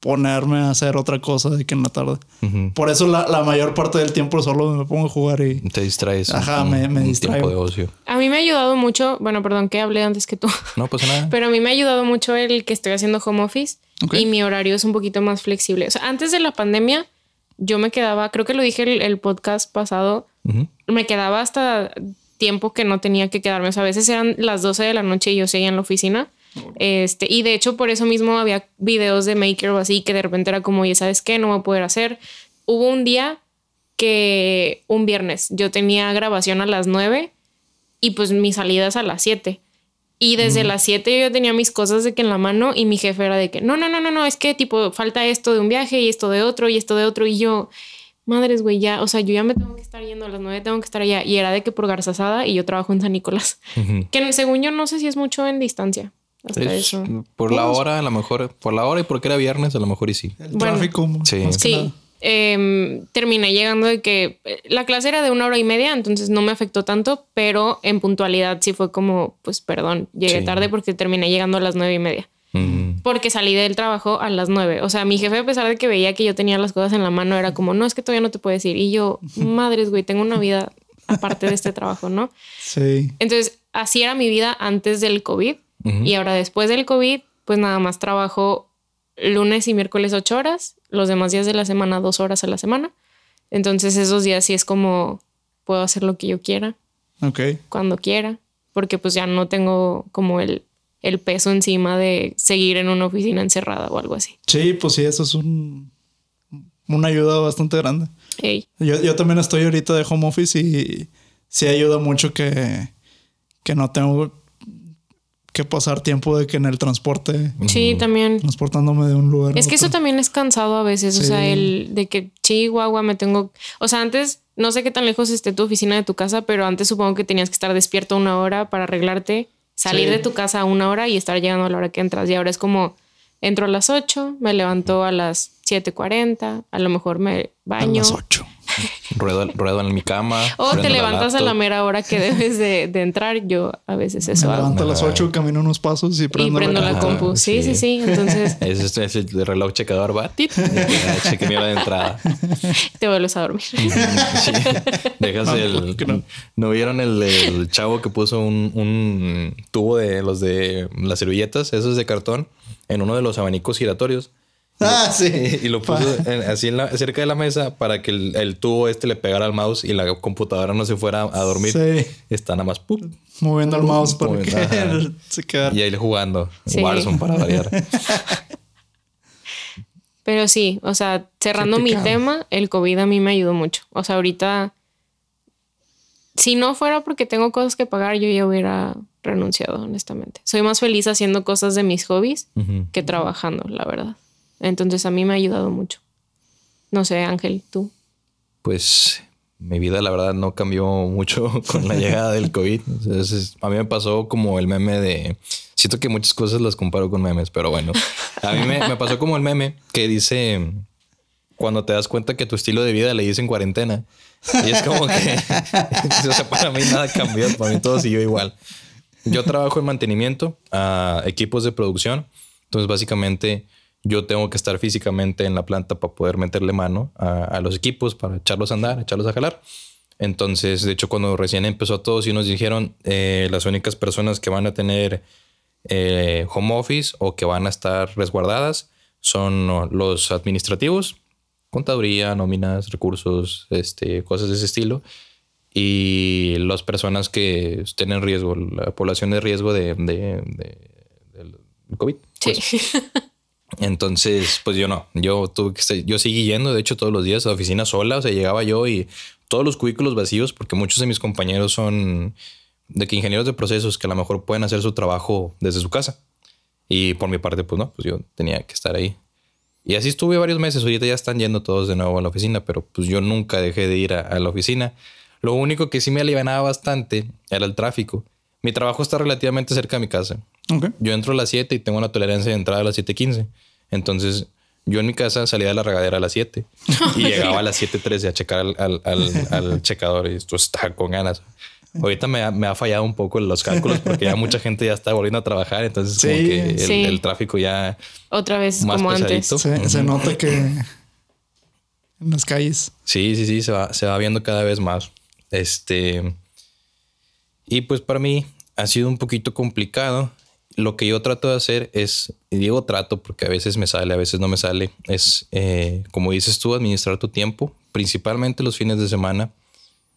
ponerme a hacer otra cosa de que en la tarde. Por eso la, la mayor parte del tiempo solo me pongo a jugar y... Te distraes. Ajá, un- me- me un distraigo. tiempo de ocio. A mí me ha ayudado mucho, bueno, perdón que hablé antes que tú, No pasa nada. pero a mí me ha ayudado mucho el que estoy haciendo home office Ok. y mi horario es un poquito más flexible. O sea, antes de la pandemia, yo me quedaba, creo que lo dije el, el podcast pasado, Me quedaba hasta tiempo que no tenía que quedarme. O sea, a veces eran las 12 de la noche y yo seguía en la oficina. Este, y de hecho, por eso mismo había videos de Maker o así que de repente era como, oye, ¿sabes qué? No voy a poder hacer. Hubo un día que un viernes yo tenía grabación a las 9 y pues mi salida es a las 7. Y desde las 7 yo tenía mis cosas de que en la mano y mi jefe era de que no, no, no, no, no, es que tipo falta esto de un viaje y esto de otro y esto de otro. Y yo, madres, güey, ya, o sea, yo ya me tengo que estar yendo a las 9, tengo que estar allá. Y era de que por Garzasada y yo trabajo en San Nicolás. Que según yo no sé si es mucho en distancia. Hasta Es- eso. por la hora, a lo mejor, por la hora y porque era viernes, a lo mejor y sí. El Bueno, tráfico. sí. más que Sí. nada. em, terminé llegando de que eh, la clase era de una hora y media, entonces no me afectó tanto, pero en puntualidad sí fue como, pues perdón, llegué Sí. tarde porque terminé llegando a las nueve y media. Ujú. Porque salí del trabajo a las nueve. O sea, mi jefe, a pesar de que veía que yo tenía las cosas en la mano, era como, no, es que todavía no te puedo decir. Y yo, madres, güey, tengo una vida aparte de este trabajo, ¿no? Sí. Entonces, así era mi vida antes del COVID. Y ahora después del COVID, pues nada más trabajo lunes y miércoles ocho horas, los demás días de la semana dos horas a la semana. Entonces esos días sí es como puedo hacer lo que yo quiera, Ok. cuando quiera, porque pues ya no tengo como el, el peso encima de seguir en una oficina encerrada o algo así. Sí, pues sí, eso es un, una ayuda bastante grande. Ey, Yo, yo también estoy ahorita de home office y sí ayuda mucho que, que no tengo que pasar tiempo de que en el transporte, Sí, también. transportándome de un lugar. a Es que eso también es cansado a veces, o sea, el de que Chihuahua me tengo, o sea, antes no sé qué tan lejos esté tu oficina de tu casa, pero antes supongo que tenías que estar despierto una hora para arreglarte, salir Sí. de tu casa a una hora y estar llegando a la hora que entras. Y ahora es como entro a las 8, me levanto a las 7:40, a lo mejor me a baño. las 8. Ruedo, ruedo en mi cama. O te prendo levantas a la mera hora que debes de, de entrar. Yo a veces Me eso hago. levanto a las 8, camino unos pasos y Y prendo, prendo la compu. Sí, sí, sí. sí. Entonces Es, es- es el reloj checador, va. Cheque mi hora de entrada. te vuelves a dormir. Sí. Dejas No, el. ¿por qué No? no? vieron el, el chavo que puso un, un tubo de los de las servilletas, esos de cartón, en uno de los abanicos giratorios? Ah, sí. Y lo puso en- así en la- cerca de la mesa para que el, el tubo este le pegara al mouse y la computadora no se fuera a dormir. Sí. Está nada más. ¡pup! Moviendo el mouse para Moviendo, que ajá. se quede. Y ahí jugando. Sí. Warzone para variar. Pero sí, o sea, cerrando mi tema, el COVID a mí me ayudó mucho. O sea, ahorita, si no fuera porque tengo cosas que pagar, yo ya hubiera renunciado, honestamente. Soy más feliz haciendo cosas de mis hobbies que trabajando, la verdad. Entonces a mí me ha ayudado mucho. No sé, Ángel, tú. Pues mi vida, la verdad, no cambió mucho con la llegada del COVID. A mí me pasó como el meme de. Siento que muchas cosas las comparo con memes, pero bueno. A mí me, me pasó como el meme que dice cuando te das cuenta que tu estilo de vida le dicen cuarentena. Y es como que. o sea, para mí nada cambió. Para mí todo siguió igual. Yo trabajo en mantenimiento a equipos de producción. Entonces, básicamente, yo tengo que estar físicamente en la planta para poder meterle mano a, a los equipos, para echarlos a andar, echarlos a jalar. Entonces, de hecho, cuando recién empezó todo, sí nos dijeron eh, las únicas personas que van a tener eh, home office o que van a estar resguardadas son los administrativos, contaduría, nóminas, recursos, este, cosas de ese estilo. y las personas que estén en riesgo, la población de riesgo de, de- de- del COVID. pues. Sí. Entonces, pues yo no, yo tuve que yo seguí yendo, de hecho, todos los días a la oficina sola, o sea, llegaba yo y todos los cubículos vacíos, porque muchos de mis compañeros son de que ingenieros de procesos que a lo mejor pueden hacer su trabajo desde su casa. Y por mi parte, pues no, pues yo tenía que estar ahí. Y así estuve varios meses, ahorita ya están yendo todos de nuevo a la oficina, pero pues yo nunca dejé de ir a, a la oficina. Lo único que sí me alivianaba bastante era el tráfico. Mi trabajo está relativamente cerca de mi casa. Yo entro a las 7 y tengo una tolerancia de entrada a las 7.15. Entonces, yo en mi casa salía de la regadera a las 7 y llegaba a las 7.13 a checar al, al, al- al checador y esto estaba con ganas. Ahorita me ha, me ha fallado un poco los cálculos porque ya mucha gente ya está volviendo a trabajar. Entonces, como que el, Sí. el tráfico ya Otra vez Más como antes. pesadito. Se, se nota que en las calles. Sí, sí, sí, se va, se va viendo cada vez más. Este. Y pues para mí ha sido un poquito complicado. Lo que yo trato de hacer es, y digo trato porque a veces me sale, a veces no me sale, es, eh, como dices tú, administrar tu tiempo, principalmente los fines de semana.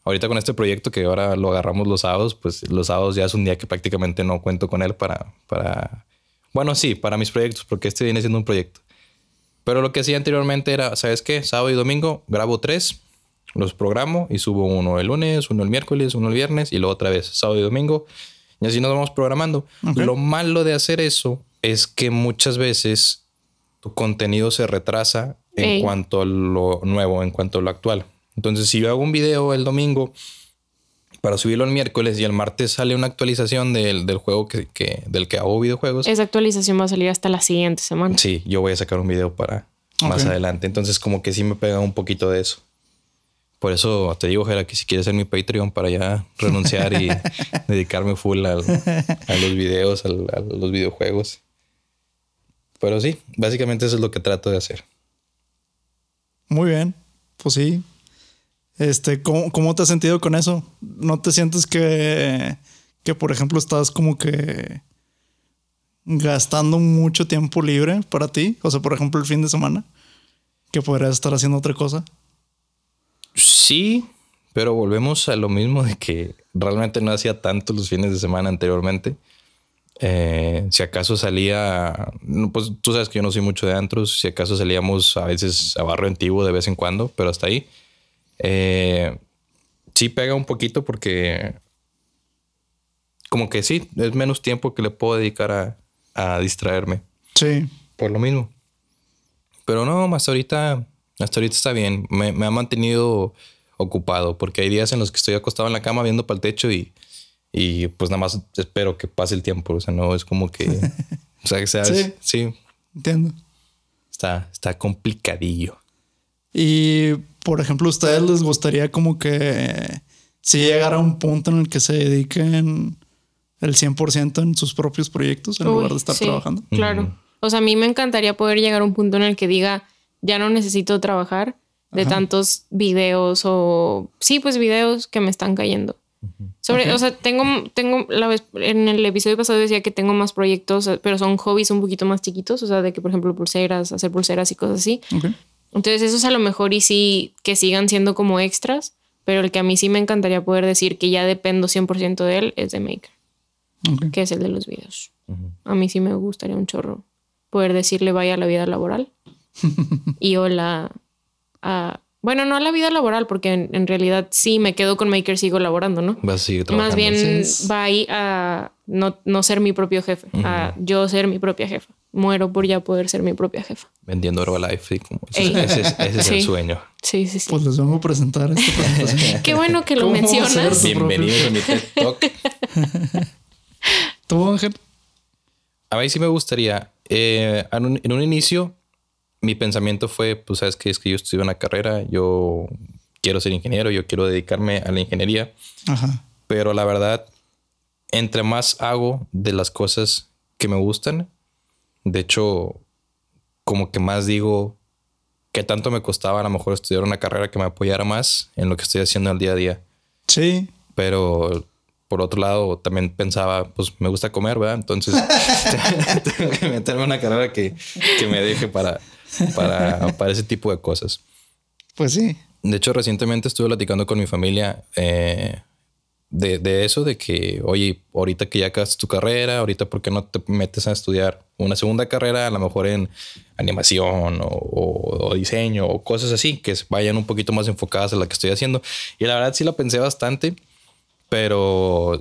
Ahorita con este proyecto que ahora lo agarramos los sábados, pues los sábados ya es un día que prácticamente no cuento con él para, para, bueno, sí, para mis proyectos, porque este viene siendo un proyecto. Pero lo que hacía anteriormente era, ¿sabes qué? Sábado y domingo grabo tres, los programo y subo uno el lunes, uno el miércoles, uno el viernes y luego otra vez sábado y domingo. Y así nos vamos programando. Lo malo de hacer eso es que muchas veces tu contenido se retrasa en Ey. cuanto a lo nuevo, en cuanto a lo actual. Entonces, si yo hago un video el domingo para subirlo el miércoles y el martes sale una actualización del, del juego que, que- del que hago videojuegos, Esa actualización va a salir hasta la siguiente semana. Sí, yo voy a sacar un video para más adelante. Entonces, como que sí me pega un poquito de eso. Por eso te digo, Jera, que si quieres ser mi Patreon para ya renunciar y dedicarme full al- a los videos, al- a los videojuegos. Pero sí, básicamente eso es lo que trato de hacer. Muy bien. Pues sí. Este, ¿cómo, cómo te has sentido con eso? ¿No te sientes que, que, por ejemplo, estás como que gastando mucho tiempo libre para ti? O sea, por ejemplo, el fin de semana, que podrías estar haciendo otra cosa. Sí, pero volvemos a lo mismo de que realmente no hacía tanto los fines de semana anteriormente. Eh, si acaso salía, pues tú sabes que yo no soy mucho de antros, si acaso salíamos a veces a barrio antiguo de vez en cuando, pero hasta ahí. Eh, sí pega un poquito porque como que sí, es menos tiempo que le puedo dedicar a, a distraerme Sí. por lo mismo. Pero no, hasta ahorita, hasta ahorita está bien. Me, me ha mantenido ocupado porque hay días en los que estoy acostado en la cama viendo para el techo y, y pues nada más espero que pase el tiempo. O sea, no es como que, o sea, que sea, Sí. sí, Entiendo. está, está complicadillo. Y, por ejemplo, ¿a ustedes les gustaría como que si llegara a un punto en el que se dediquen el 100% en sus propios proyectos en Uy, lugar de estar sí, trabajando? Claro. O sea, a mí me encantaría poder llegar a un punto en el que diga, ya no necesito trabajar de Ajá. tantos videos o sí, pues videos que me están cayendo. Sobre, Ok. o sea, tengo, tengo la vez, en el episodio pasado decía que tengo más proyectos, pero son hobbies un poquito más chiquitos, o sea, de que, por ejemplo, pulseras, hacer pulseras y cosas así. Ok. Entonces, esos a lo mejor y sí que sigan siendo como extras, pero el que a mí sí me encantaría poder decir que ya dependo 100% de él es de Maker, ok. que es el de los videos. A mí sí me gustaría un chorro poder decirle vaya a la vida laboral y hola a... Bueno, no a la vida laboral, porque en, en realidad sí me quedo con Maker, sigo laborando, ¿no? Vas a seguir trabajando. Más bien va ahí a no, no ser mi propio jefe, a yo ser mi propia jefa. Muero por ya poder ser mi propia jefa. Vendiendo Herbalife. sí, como- ese, es, ese es el sueño. Sí, sí, sí. Pues les vengo a presentar esta. Qué bueno que lo ¿Cómo mencionas. Bienvenidos a mi TED Talk. ¿Tú, Ángel? A mí sí me gustaría. eh, en, un, en un inicio, mi pensamiento fue: Pues sabes que es que yo estudio una carrera, yo quiero ser ingeniero, yo quiero dedicarme a la ingeniería. Ajá. Pero la verdad, entre más hago de las cosas que me gustan, de hecho, como que más digo que tanto me costaba a lo mejor estudiar una carrera que me apoyara más en lo que estoy haciendo al día a día. Sí. Pero por otro lado, también pensaba, pues me gusta comer, ¿verdad? Entonces tengo que meterme en una carrera que, que me deje para, para, para ese tipo de cosas. Pues sí. De hecho, recientemente estuve platicando con mi familia eh, de, de, eso, de que, oye, ahorita que ya acabas tu carrera, ahorita por qué no te metes a estudiar una segunda carrera, a lo mejor en animación o, o, o, diseño o cosas así, que vayan un poquito más enfocadas a la que estoy haciendo. Y la verdad sí la pensé bastante, pero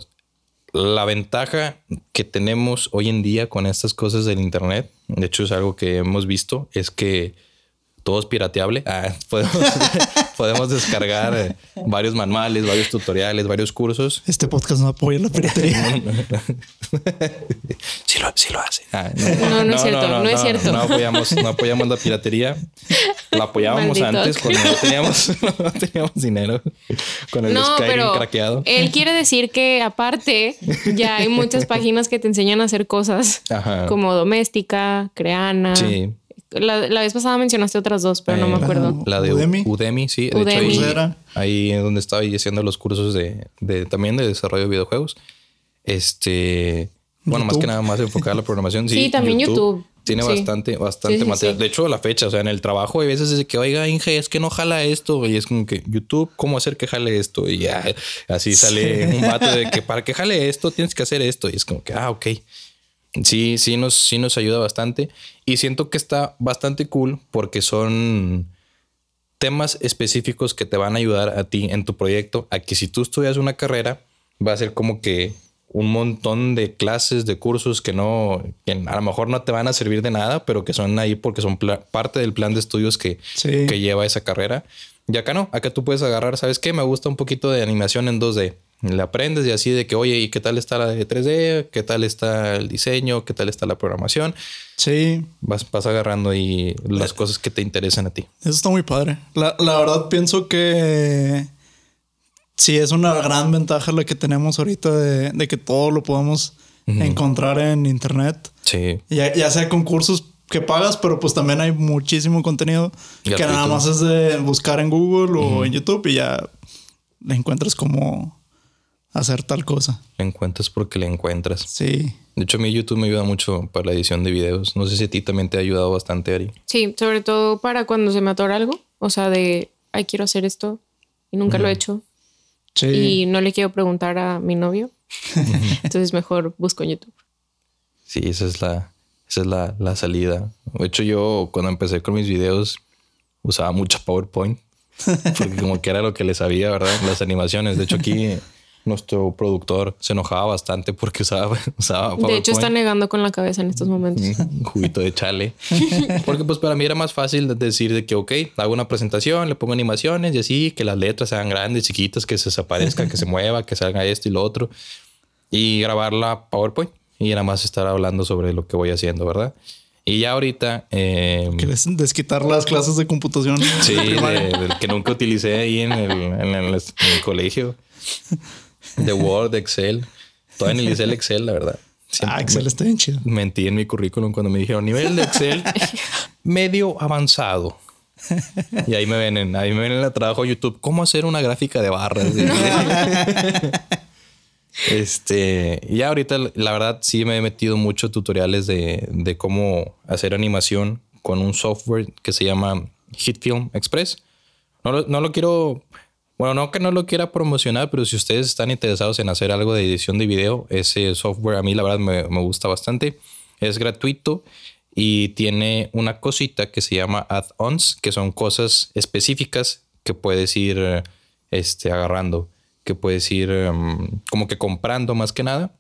la ventaja que tenemos hoy en día con estas cosas del Internet, de hecho es algo que hemos visto, es que todo es pirateable. Ah, podemos, podemos, descargar eh, varios manuales, varios tutoriales, varios cursos. Este podcast no apoya la piratería. sí, lo, sí lo hace. Ah, no, no, no, es cierto, no, es cierto. No apoyamos, no apoyamos la piratería. La apoyábamos Maldito. antes cuando no teníamos, no teníamos dinero con el no, Skyrim pero craqueado. Él quiere decir que aparte ya hay muchas páginas que te enseñan a hacer cosas Ajá. como doméstica, creana. Sí. La, la, vez pasada mencionaste otras dos, pero eh, no me acuerdo. La de Udemy, Udemy sí. De Udemy. hecho, ahí, ahí es donde estaba haciendo los cursos de, de, también de desarrollo de videojuegos. Este, bueno, YouTube. más que nada más enfocada a la programación. Sí, Sí, también YouTube. Tiene Sí. bastante, bastante Sí, sí, material. sí. De hecho, a la fecha, o sea, en el trabajo hay veces es que, oiga, Inge, es que no jala esto. Y es como que YouTube, ¿cómo hacer que jale esto? Y ya, así sale un vato de que para que jale esto tienes que hacer esto. Y es como que, ah, ok. Sí, sí nos, sí nos ayuda bastante. Y siento que está bastante cool porque son temas específicos que te van a ayudar a ti en tu proyecto. A que si tú estudias una carrera, va a ser como que un montón de clases, de cursos que no, que a lo mejor no te van a servir de nada, pero que son ahí porque son parte del plan de estudios que, Sí. que lleva esa carrera. Y acá no, acá tú puedes agarrar, ¿sabes qué? Me gusta un poquito de animación en 2D. Le aprendes y así de que, oye, ¿y qué tal está la de 3D? ¿Qué tal está el diseño? ¿Qué tal está la programación? Sí, Vas, vas agarrando ahí las cosas que te interesan a ti. eso está muy padre. La, la verdad pienso que sí es una gran ventaja la que tenemos ahorita de, de que todo lo podemos encontrar en internet. Sí. Ya, ya sea con cursos que pagas, pero pues también hay muchísimo contenido que nada más es de buscar en Google o en YouTube y ya le encuentras cómo hacer tal cosa. Le encuentras porque le encuentras. Sí. De hecho, a mí YouTube me ayuda mucho para la edición de videos. No sé si a ti también te ha ayudado bastante, Ari. Sí, sobre todo para cuando se me atora algo. O sea, de, ay, quiero hacer esto y nunca lo he hecho. Sí. Y no le quiero preguntar a mi novio. Entonces mejor busco en YouTube. Sí, esa es la, esa es la, la salida. De hecho, yo cuando empecé con mis videos usaba mucho PowerPoint. Porque como que era lo que le sabía, ¿verdad? Las animaciones. De hecho, aquí nuestro productor se enojaba bastante porque usaba, usaba PowerPoint. De hecho, está negando con la cabeza en estos momentos. un juguito de chale. Porque pues para mí era más fácil de decir de que, ok, hago una presentación, le pongo animaciones y así, que las letras sean grandes, chiquitas, que se desaparezcan, que se mueva, que salga esto y lo otro. Y grabarla PowerPoint y nada más estar hablando sobre lo que voy haciendo, ¿verdad? Y ya ahorita... eh, ¿Quieres desquitar las clases de computación? sí, de de- del que nunca utilicé ahí en el, en el- en el colegio. De Word, de Excel. Todavía ni utilicé el Excel, la verdad. Siempre Ah, Excel está bien chido. mentí en mi currículum cuando me dijeron nivel de Excel medio avanzado. Y ahí me ven en, ahí me ven en el trabajo YouTube. ¿Cómo hacer una gráfica de barras? este, y ya ahorita, la verdad, sí me he metido mucho tutoriales de, de cómo hacer animación con un software que se llama Hitfilm Express. No lo, no lo quiero, bueno, no que no lo quiera promocionar, pero si ustedes están interesados en hacer algo de edición de video, ese software a mí la verdad me, gusta bastante. Es gratuito y tiene una cosita que se llama add-ons, que son cosas específicas que puedes ir este, agarrando, que puedes ir em, como que comprando más que nada.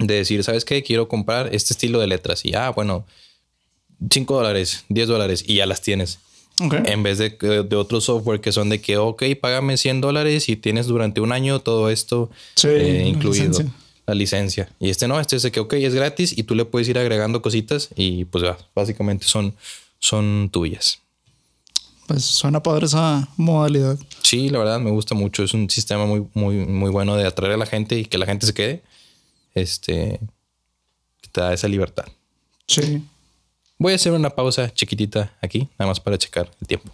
De decir, ¿sabes qué? Quiero comprar este estilo de letras. Y, ah, bueno, 5 dólares, 10 dólares y ya las tienes. Ok. En vez de, de otro software que son de que, ok, págame 100 dólares y tienes durante un año todo esto Sí, eh, la incluido. licencia. La licencia. Y este no, este es de que, ok, es gratis y tú le puedes ir agregando cositas y pues ya, básicamente son, son tuyas. Pues suena padre esa modalidad. Sí, la verdad me gusta mucho. Es un sistema muy, muy, muy bueno de atraer a la gente y que la gente se quede. Este te da esa libertad. Sí. Voy a hacer una pausa chiquitita aquí, nada más para checar el tiempo.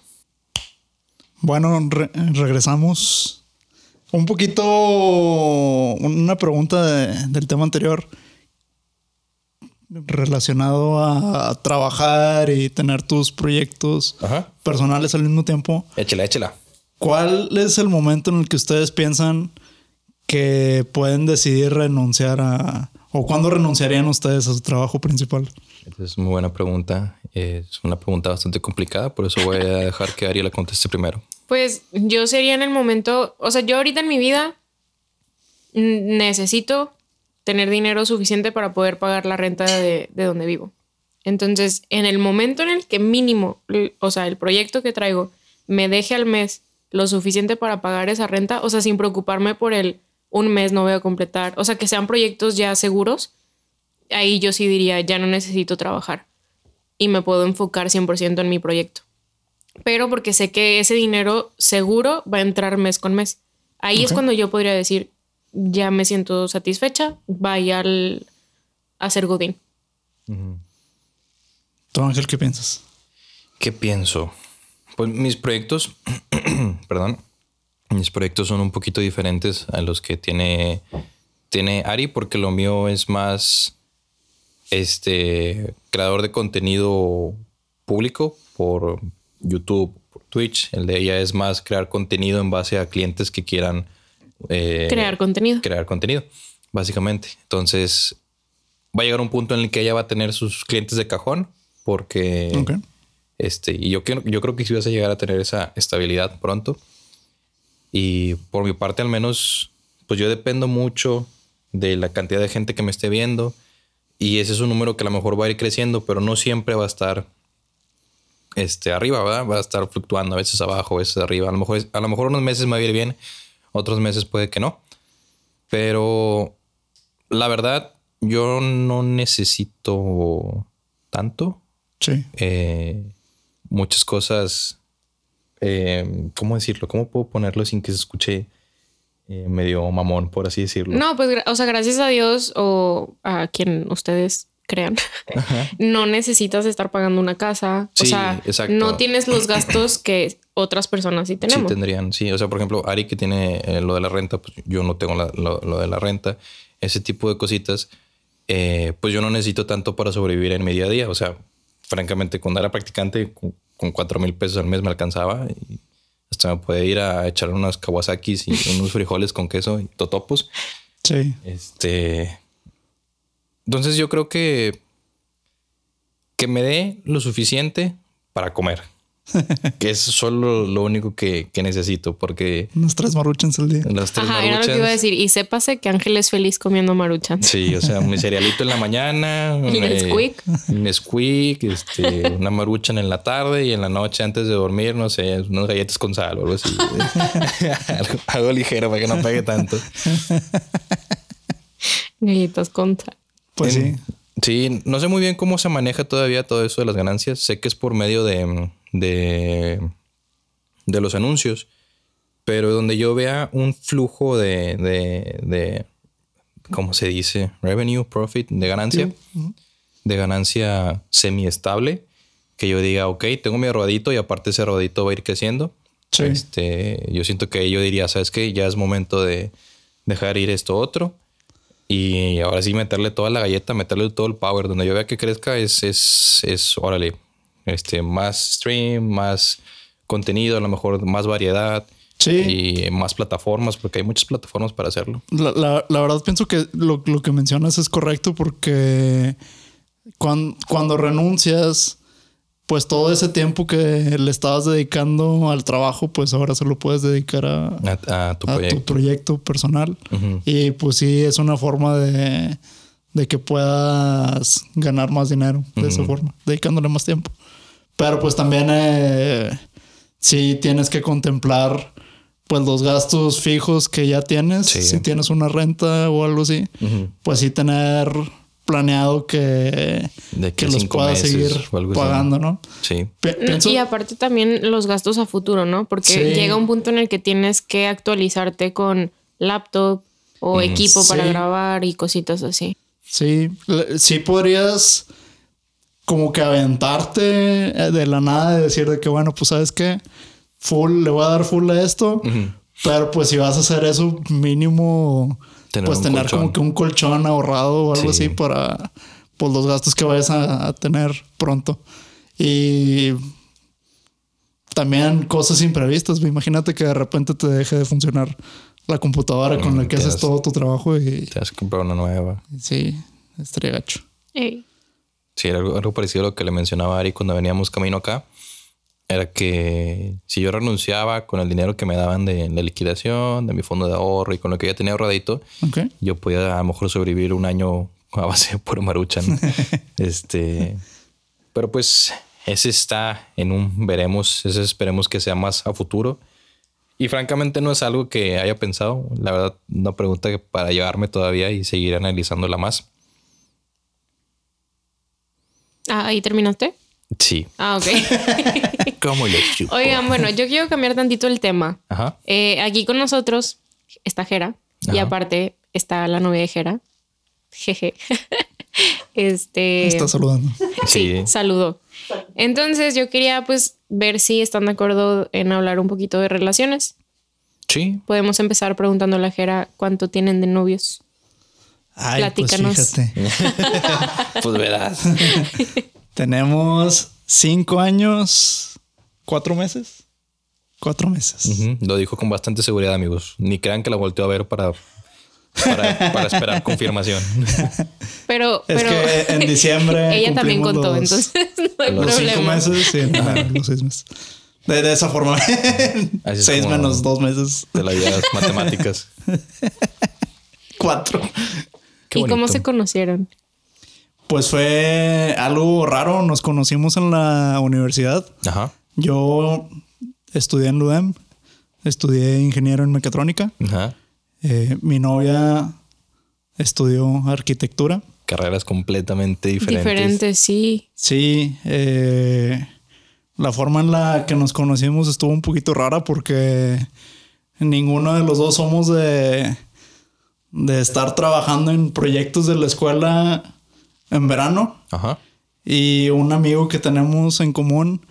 Bueno, re- regresamos. Un poquito una pregunta de- del tema anterior relacionado a, a trabajar y tener tus proyectos Ajá. personales al mismo tiempo. Échela, échela. ¿cuál es el momento en el que ustedes piensan que pueden decidir renunciar a... o cuándo renunciarían ustedes a su trabajo principal? Es muy buena pregunta. Es una pregunta bastante complicada, por eso voy a dejar que Ari la conteste primero. Pues yo sería en el momento, o sea, yo ahorita en mi vida necesito tener dinero suficiente para poder pagar la renta de, de, donde vivo. Entonces, en el momento en el que mínimo, o sea, el proyecto que traigo me deje al mes lo suficiente para pagar esa renta, o sea, sin preocuparme por el un mes no voy a completar, o sea, que sean proyectos ya seguros, ahí yo sí diría, ya no necesito trabajar y me puedo enfocar 100% en mi proyecto. Pero porque sé que ese dinero seguro va a entrar mes con mes. Ahí es cuando yo podría decir, ya me siento satisfecha, vaya al, a ser Godín. ¿Tú, Ángel, qué piensas? ¿Qué pienso? Pues mis proyectos, perdón, mis proyectos son un poquito diferentes a los que tiene, tiene Ari, porque lo mío es más este creador de contenido público por YouTube, por Twitch. El de ella es más crear contenido en base a clientes que quieran eh, crear contenido. Crear contenido, básicamente. Entonces, va a llegar un punto en el que ella va a tener sus clientes de cajón, porque este, y yo, yo creo que sí vas a llegar a tener esa estabilidad pronto. Y por mi parte, al menos, pues yo dependo mucho de la cantidad de gente que me esté viendo. Y ese es un número que a lo mejor va a ir creciendo, pero no siempre va a estar este, arriba, ¿verdad? Va a estar fluctuando, a veces abajo, a veces arriba. A lo mejor, a lo mejor unos meses me va a ir bien, otros meses puede que no. Pero la verdad, yo no necesito tanto. Sí. Eh, muchas cosas. Eh, ¿Cómo decirlo? ¿Cómo puedo ponerlo sin que se escuche eh, medio mamón, por así decirlo? No, pues, o sea, gracias a Dios o a quien ustedes crean, no necesitas estar pagando una casa. o sea, no tienes los gastos que otras personas sí tenemos. Sí, tendrían. Sí, o sea, por ejemplo, Ari que tiene eh, lo de la renta, pues yo no tengo lo, de la renta. Ese tipo de cositas, pues yo no necesito tanto para sobrevivir en mi día a día. O sea, francamente, cuando era practicante, con, cuatro mil pesos al mes me alcanzaba y hasta me puede ir a echar unas Kawasaki's y unos frijoles con queso y totopos. Sí. Este. Entonces yo creo que que me dé lo suficiente para comer. que es solo lo único que, necesito porque... Unas tres maruchans al día. Las tres Ajá, era lo que iba a decir. Y sépase que Ángel es feliz comiendo maruchans. Sí, o sea, mi cerealito en la mañana. Un Nesquik. Un Nesquik, este, una maruchan en la tarde y en la noche antes de dormir, no sé, unas galletas con sal o algo así. algo, ligero para que no pegue tanto. galletas con sal. Pues sí. Sí, no sé muy bien cómo se maneja todavía todo eso de las ganancias. Sé que es por medio de de, de los anuncios, pero donde yo vea un flujo de, de, de ¿cómo se dice? Revenue, profit, de ganancia, de ganancia semi-estable, que yo diga, ok, tengo mi rodito y aparte ese rodito va a ir creciendo. Este, yo siento que yo diría, ¿sabes qué? Ya es momento de dejar ir esto otro. Y ahora sí meterle toda la galleta, meterle todo el power. Donde yo vea que crezca es, es, es órale, este, más stream, más contenido, a lo mejor más variedad. Y más plataformas, porque hay muchas plataformas para hacerlo. La, verdad pienso que lo, que mencionas es correcto porque cuando, cuando, renuncias, pues todo ese tiempo que le estabas dedicando al trabajo, pues ahora se lo puedes dedicar a, tu, proyecto. personal. Y pues sí, es una forma de, de que puedas ganar más dinero de esa forma, dedicándole más tiempo. Pero pues también eh, sí tienes que contemplar pues los gastos fijos que ya tienes. Si tienes una renta o algo así, pues sí tener planeado que, que, los puedas seguir pagando, ¿no? Sí. Y aparte también los gastos a futuro, ¿no? Porque llega un punto en el que tienes que actualizarte con laptop o equipo para grabar y cositas así. Sí, sí podrías como que aventarte eh, de la nada y decir de que bueno, pues sabes que full, le voy a dar full a esto, pero pues si vas a hacer eso mínimo, pues tener como que un colchón ahorrado o algo así para pues, los gastos que vayas a, tener pronto. Y también cosas imprevistas. Imagínate que de repente te deje de funcionar la computadora con la que haces has- todo tu trabajo y Te has comprado una nueva. sí, estaría gacho. Ey. Sí, era algo, algo parecido a lo que le mencionaba a Ari cuando veníamos camino acá. Era que si yo renunciaba con el dinero que me daban de la liquidación, de mi fondo de ahorro y con lo que ya tenía ahorradito, yo podía a lo mejor sobrevivir un año a base de puro maruchan. este, pero pues ese está en un veremos, ese esperemos que sea más a futuro. Y francamente no es algo que haya pensado, la verdad, una pregunta que para llevarme todavía y seguir analizándola más. Ah, ¿ahí terminaste? Sí, Ah, ok. ¿cómo lo chupo? Oigan, bueno, yo quiero cambiar tantito el tema. Ajá. Eh, aquí con nosotros está Jera y Ajá. aparte está la novia de Jera. Jeje. Este. Está saludando. Sí, Sí. saludo. Entonces yo quería pues ver si están de acuerdo en hablar un poquito de relaciones. Sí. Podemos empezar preguntándole a Jera cuánto tienen de novios. Ay, Platícanos. pues fíjate. Pues verás. Tenemos cinco años, cuatro meses. Cuatro meses. Lo dijo con bastante seguridad, amigos. Ni crean que la volteó a ver para, para, para esperar confirmación. Pero, Es pero que en diciembre. ella también contó, los- entonces no hay Los cinco problema. meses, sí, no, los seis meses. De, de esa forma. Así es seis menos dos meses. De las ideas matemáticas. Cuatro. Qué ¿Y cómo se conocieron? Pues fue algo raro. Nos conocimos en la universidad. Ajá. Yo estudié en LUDEM. Estudié ingeniero en mecatrónica. Ajá. Eh, mi novia estudió arquitectura. Carreras completamente diferentes. Diferente, sí. Sí, eh, la forma en la que nos conocimos estuvo un poquito rara porque ninguno de los dos somos de, de estar trabajando en proyectos de la escuela en verano. Ajá. Y un amigo que tenemos en común,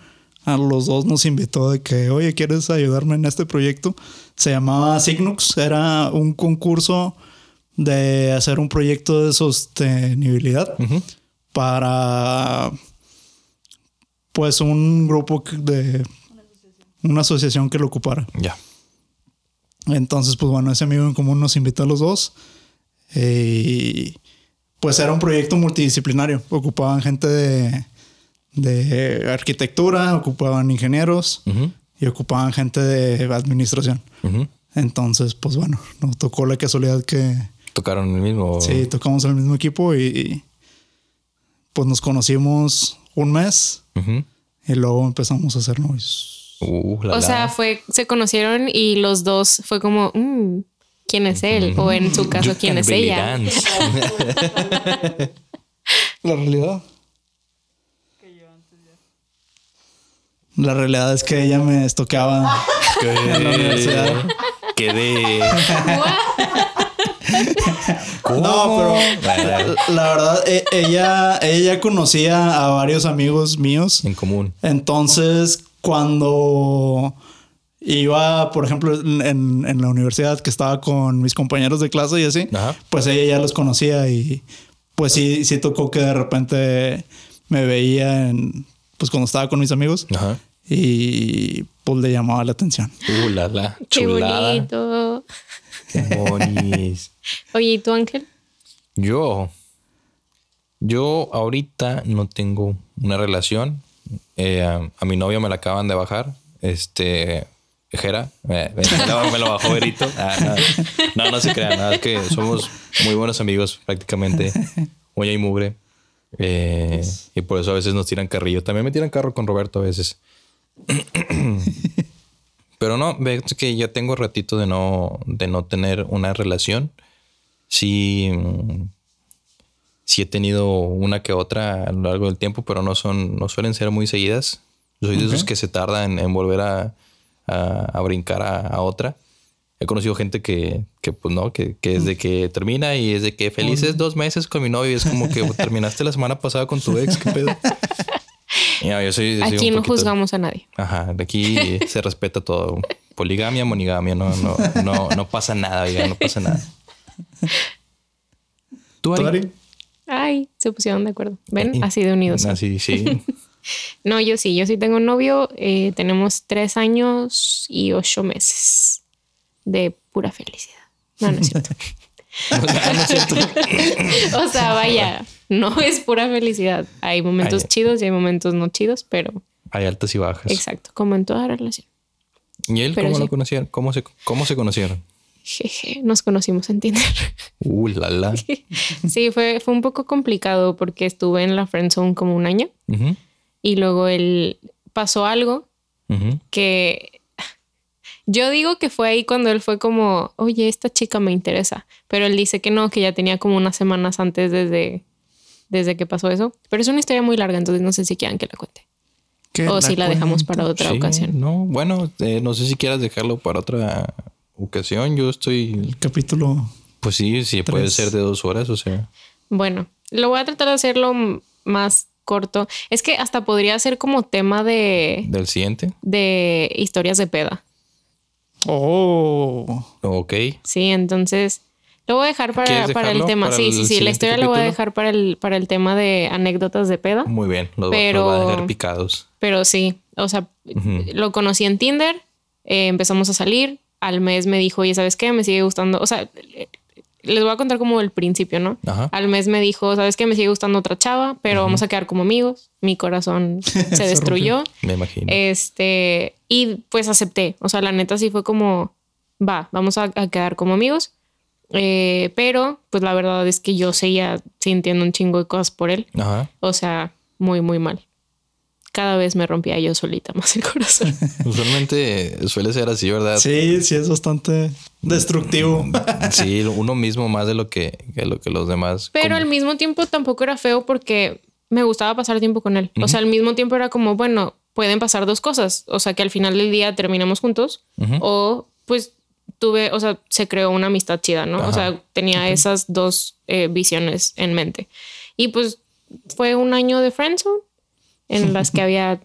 a los dos nos invitó de que, oye, ¿quieres ayudarme en este proyecto? Se llamaba Signux, era un concurso de hacer un proyecto de sostenibilidad para, pues, un grupo de una asociación que lo ocupara. Ya. Entonces, pues bueno, ese amigo en común nos invitó a los dos. eh, Y pues era un proyecto multidisciplinario. Ocupaban gente de, de arquitectura, ocupaban ingenieros. Y ocupaban gente de administración. Entonces, pues bueno, nos tocó la casualidad que Tocaron el mismo. sí, tocamos en el mismo equipo y pues nos conocimos un mes y luego empezamos a hacer novios. Uh, la, O sea, fue, se conocieron y los dos fue como, mm, ¿quién es él? O en su caso, You ¿quién es really ella? La realidad. La realidad es que ella me estoqueaba en la universidad. Quedé. No, pero la verdad, e- ella, ella conocía a varios amigos míos. En común. Entonces, cuando iba, por ejemplo, en, en la universidad que estaba con mis compañeros de clase y así, Ajá. pues ella ya los conocía y pues sí, sí tocó que de repente me veía en, pues cuando estaba con mis amigos Ajá. y pues le llamaba la atención. Uh, la, la. Qué bonito. Qué bonis. Oye, ¿y tú, Ángel? Yo. Yo ahorita no tengo una relación. Eh, a, a mi novia me la acaban de bajar. Este. Jera. eh, me, lo, bajó Berito. Ah, no. no, no se crean. nada, es que somos muy buenos amigos prácticamente. Uña y mugre. Eh, y por eso a veces nos tiran carrillo. También me tiran carro con Roberto a veces. Pero no, ves que ya tengo ratito de no, de no tener una relación. Sí, mm, sí he tenido una que otra a lo largo del tiempo, pero no son, no suelen ser muy seguidas. Yo soy de esos que se tardan en, volver a, a- a brincar a, a otra. He conocido gente que, que pues no, que, que es de que termina y es de que felices dos meses con mi novio y es como que terminaste la semana pasada con tu ex, ¿qué pedo? No, yo soy- soy un Aquí no poquito- juzgamos a nadie. Ajá, de aquí se respeta todo. Poligamia, monigamia, no, no, no, no pasa nada, oiga, no pasa nada. ¿Tú, ¿Tú, Ari? Ari? Ay, se pusieron de acuerdo. ¿Ven? Eh, Así de unidos. Así, sí. No, yo sí, yo sí tengo un novio. eh, tenemos tres años y ocho meses de pura felicidad. No, no es cierto. Ah, no es cierto. o sea, vaya, no es pura felicidad. Hay momentos chidos y hay momentos no chidos, pero Hay altas y bajas. exacto, como en toda relación. ¿Y él Pero cómo sí. lo conocieron? ¿Cómo se, cómo se conocieron? Jeje, nos conocimos en Tinder. Uh, la la. sí, fue, fue un poco complicado porque estuve en la friendzone como un año y luego él pasó algo que yo digo que fue ahí cuando él fue como, oye, esta chica me interesa, pero él dice que no, que ya tenía como unas semanas antes desde, desde que pasó eso, pero es una historia muy larga, entonces no sé si quieran que la cuente o si la dejamos para otra Sí, ocasión. No, bueno, eh, no sé si quieras dejarlo para otra ocasión. Yo estoy, El capítulo. pues sí, sí puede ser de dos horas, o sea. Bueno, lo voy a tratar de hacerlo más corto. Es que hasta podría ser como tema de, Del siguiente. de historias de peda. Oh. Ok. Sí, entonces lo voy a dejar para, ¿Quieres para el tema. para Sí, el sí, sí. La historia la voy a dejar para el, para el tema de anécdotas de peda. Muy bien. Los, Pero- los voy a dejar picados. Pero sí, o sea, lo conocí en Tinder, eh, empezamos a salir. Al mes me dijo, oye, ¿sabes qué? Me sigue gustando. O sea, les voy a contar como el principio, ¿no? Ajá. Al mes me dijo, ¿sabes qué? Me sigue gustando otra chava, pero vamos a quedar como amigos. Mi corazón Se destruyó. Me imagino. Este, y pues acepté. O sea, la neta sí fue como, va, vamos a, a quedar como amigos. Eh, pero, pues la verdad es que yo seguía sintiendo un chingo de cosas por él. Ajá. O sea, muy, muy mal. Cada vez me rompía yo solita más el corazón. Usualmente suele ser así, ¿verdad? Sí, sí, es bastante destructivo. Sí, uno mismo más de lo que, que lo que los demás. Pero como- al mismo tiempo tampoco era feo porque me gustaba pasar tiempo con él. O sea, al mismo tiempo era como, bueno, pueden pasar dos cosas. O sea, que al final del día terminamos juntos o pues tuve, o sea, se creó una amistad chida, ¿no? Ajá. O sea, tenía esas dos eh, visiones en mente. Y pues fue un año de friendzone en las que había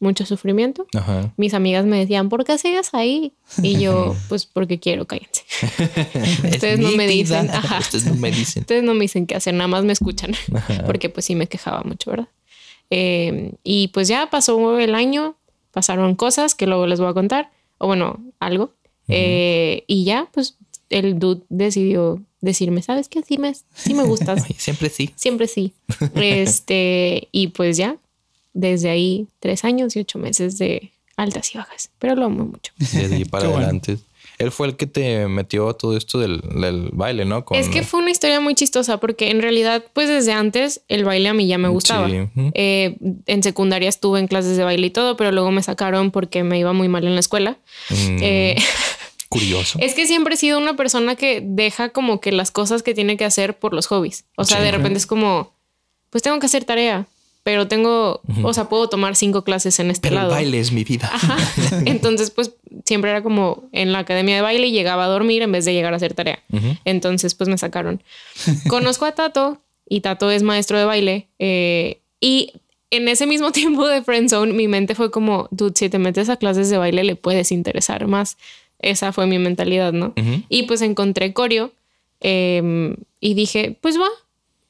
mucho sufrimiento. Ajá. Mis amigas me decían, ¿por qué sigues ahí? Y yo, pues porque quiero, cállense. Ustedes no me dicen, ajá. Ustedes no me dicen. Ustedes no me dicen qué hacer, nada más me escuchan, porque pues sí me quejaba mucho, ¿verdad? Eh, y pues ya pasó el año, pasaron cosas que luego les voy a contar, o bueno, algo. Eh, y ya, pues el dude decidió decirme, ¿sabes qué? Sí me, sí me gustas, siempre sí. siempre sí. Este, y pues ya, desde ahí, tres años y ocho meses de altas y bajas, pero lo amo mucho. Desde ahí para bueno. Él fue el que te metió a todo esto del, del baile, ¿no? Con- Es que fue una historia muy chistosa porque en realidad, pues desde antes el baile a mí ya me gustaba. Sí. Eh, en secundaria estuve en clases de baile y todo, pero luego me sacaron porque me iba muy mal en la escuela. Mm, Eh, curioso. es que siempre he sido una persona que deja como que las cosas que tiene que hacer por los hobbies. O sea, Sí, de repente es como, pues tengo que hacer tarea, pero tengo, o sea, puedo tomar cinco clases en este Pero el lado. baile es mi vida. Ajá. Entonces, pues siempre era como en la academia de baile y llegaba a dormir en vez de llegar a hacer tarea. Ujú. Entonces, pues me sacaron. Conozco a Tato y Tato es maestro de baile. eh, y en ese mismo tiempo de Friendzone, mi mente fue como, dude, si te metes a clases de baile, le puedes interesar más. Esa fue mi mentalidad, ¿no? Ujú. Y pues encontré coreo eh, y dije, pues va.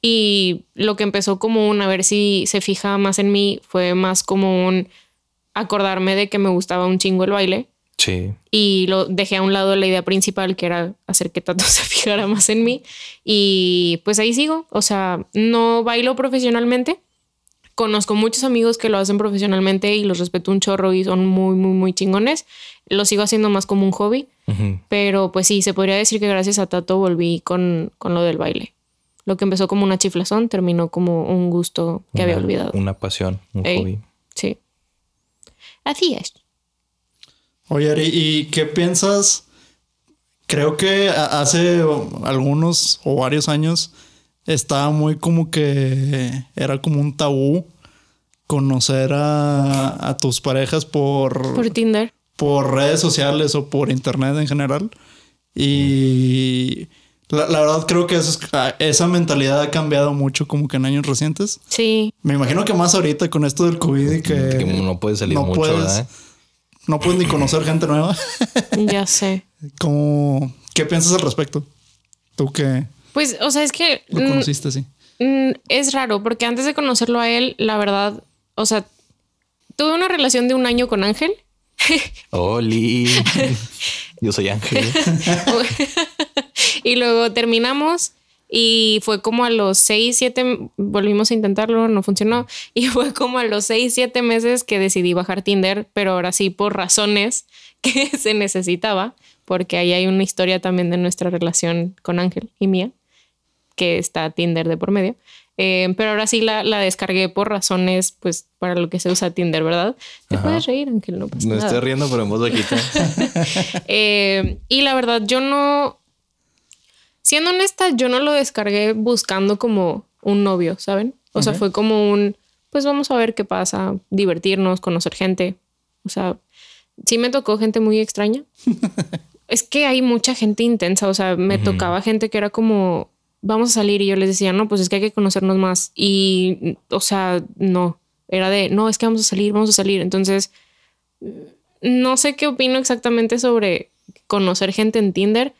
Y lo que empezó como un a ver si se fija más en mí fue más como un acordarme de que me gustaba un chingo el baile Sí. y lo dejé a un lado la idea principal que era hacer que Tato se fijara más en mí y pues ahí sigo, o sea, no bailo profesionalmente. Conozco muchos amigos que lo hacen profesionalmente y los respeto un chorro y son muy, muy, muy chingones. Lo sigo haciendo más como un hobby, pero pues sí, se podría decir que gracias a Tato volví con, con lo del baile. Lo que empezó como una chiflazón terminó como un gusto que había olvidado. Una pasión, un Ey. hobby. Sí. Así es. Oye, Ari, ¿y qué piensas? Creo que hace algunos o varios años estaba muy como que era como un tabú conocer a, a tus parejas por, Por Tinder. por redes sociales o por internet en general. Y la, la verdad creo que eso es- esa mentalidad ha cambiado mucho como que en años recientes. Sí. Me imagino que más ahorita con esto del COVID y que, Que no puede salir no mucho, puedes- ¿verdad? no puedes ni conocer gente nueva. Ya sé. ¿Cómo, ¿Qué piensas al respecto? Tú que Pues, o sea, es que lo mm, conociste así. mm, es raro porque antes de conocerlo a él, la verdad, o sea, tuve una relación de un año con Ángel. Oli. Yo soy Ángel. y luego terminamos y fue como a los seis, siete, volvimos a intentarlo, no funcionó. Y fue como a los seis, siete meses que decidí bajar Tinder, pero ahora sí por razones que se necesitaba, porque ahí hay una historia también de nuestra relación con Ángel y mía, que está Tinder de por medio. Eh, pero ahora sí la, la, descargué por razones, pues, para lo que se usa Tinder, ¿verdad? Te puedes reír, Ángel, no Me estoy riendo, pero en voz bajita. eh, y la verdad, yo no, siendo honesta, yo no lo descargué buscando como un novio, ¿saben? O sea, fue como un, pues vamos a ver qué pasa, divertirnos, conocer gente. O sea, sí me tocó gente muy extraña. es que hay mucha gente intensa, o sea, me tocaba gente que era como, vamos a salir y yo les decía, no, pues es que hay que conocernos más. Y, o sea, no, era de, no, es que vamos a salir, vamos a salir. Entonces, no sé qué opino exactamente sobre conocer gente en Tinder.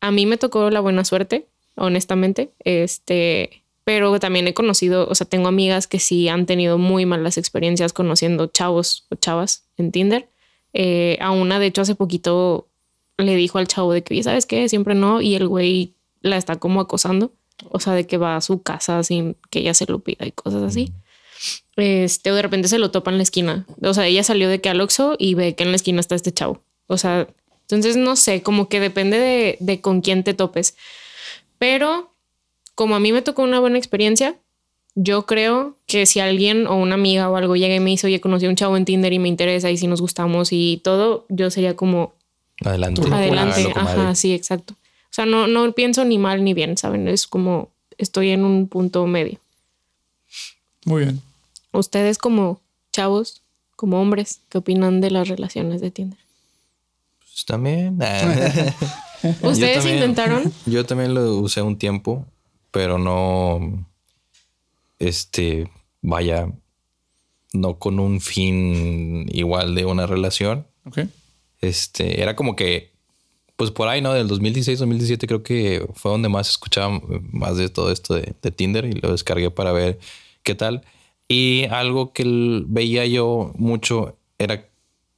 A mí me tocó la buena suerte, honestamente. Este, pero también he conocido, o sea, tengo amigas que sí han tenido muy malas experiencias conociendo chavos o chavas en Tinder. Eh, a una, de hecho, hace poquito le dijo al chavo de que, ¿sabes qué? Siempre no. Y el güey la está como acosando. O sea, de que va a su casa sin que ella se lo pida y cosas así. Este, o de repente se lo topa en la esquina. O sea, ella salió de que al Oxxo y ve que en la esquina está este chavo. O sea, entonces, no sé, como que depende de, de con quién te topes. Pero como a mí me tocó una buena experiencia, yo creo que si alguien o una amiga o algo llega y me dice, oye, conocí a un chavo en Tinder y me interesa y si nos gustamos y todo, yo sería como... Adelante. Adelante. Ajá, sí, exacto. O sea, no, no pienso ni mal ni bien, ¿saben? Es como estoy en un punto medio. Muy bien. Ustedes como chavos, como hombres, ¿qué opinan de las relaciones de Tinder? Pues también. ¿Ustedes intentaron? Yo también lo usé un tiempo, pero no. Este. Vaya. No con un fin igual de una relación. Ok. Este. Era como que. Pues por ahí, ¿no? Del 2016, 2017 creo que fue donde más escuchaba más de todo esto de, de Tinder y lo descargué para ver qué tal. Y algo que veía yo mucho era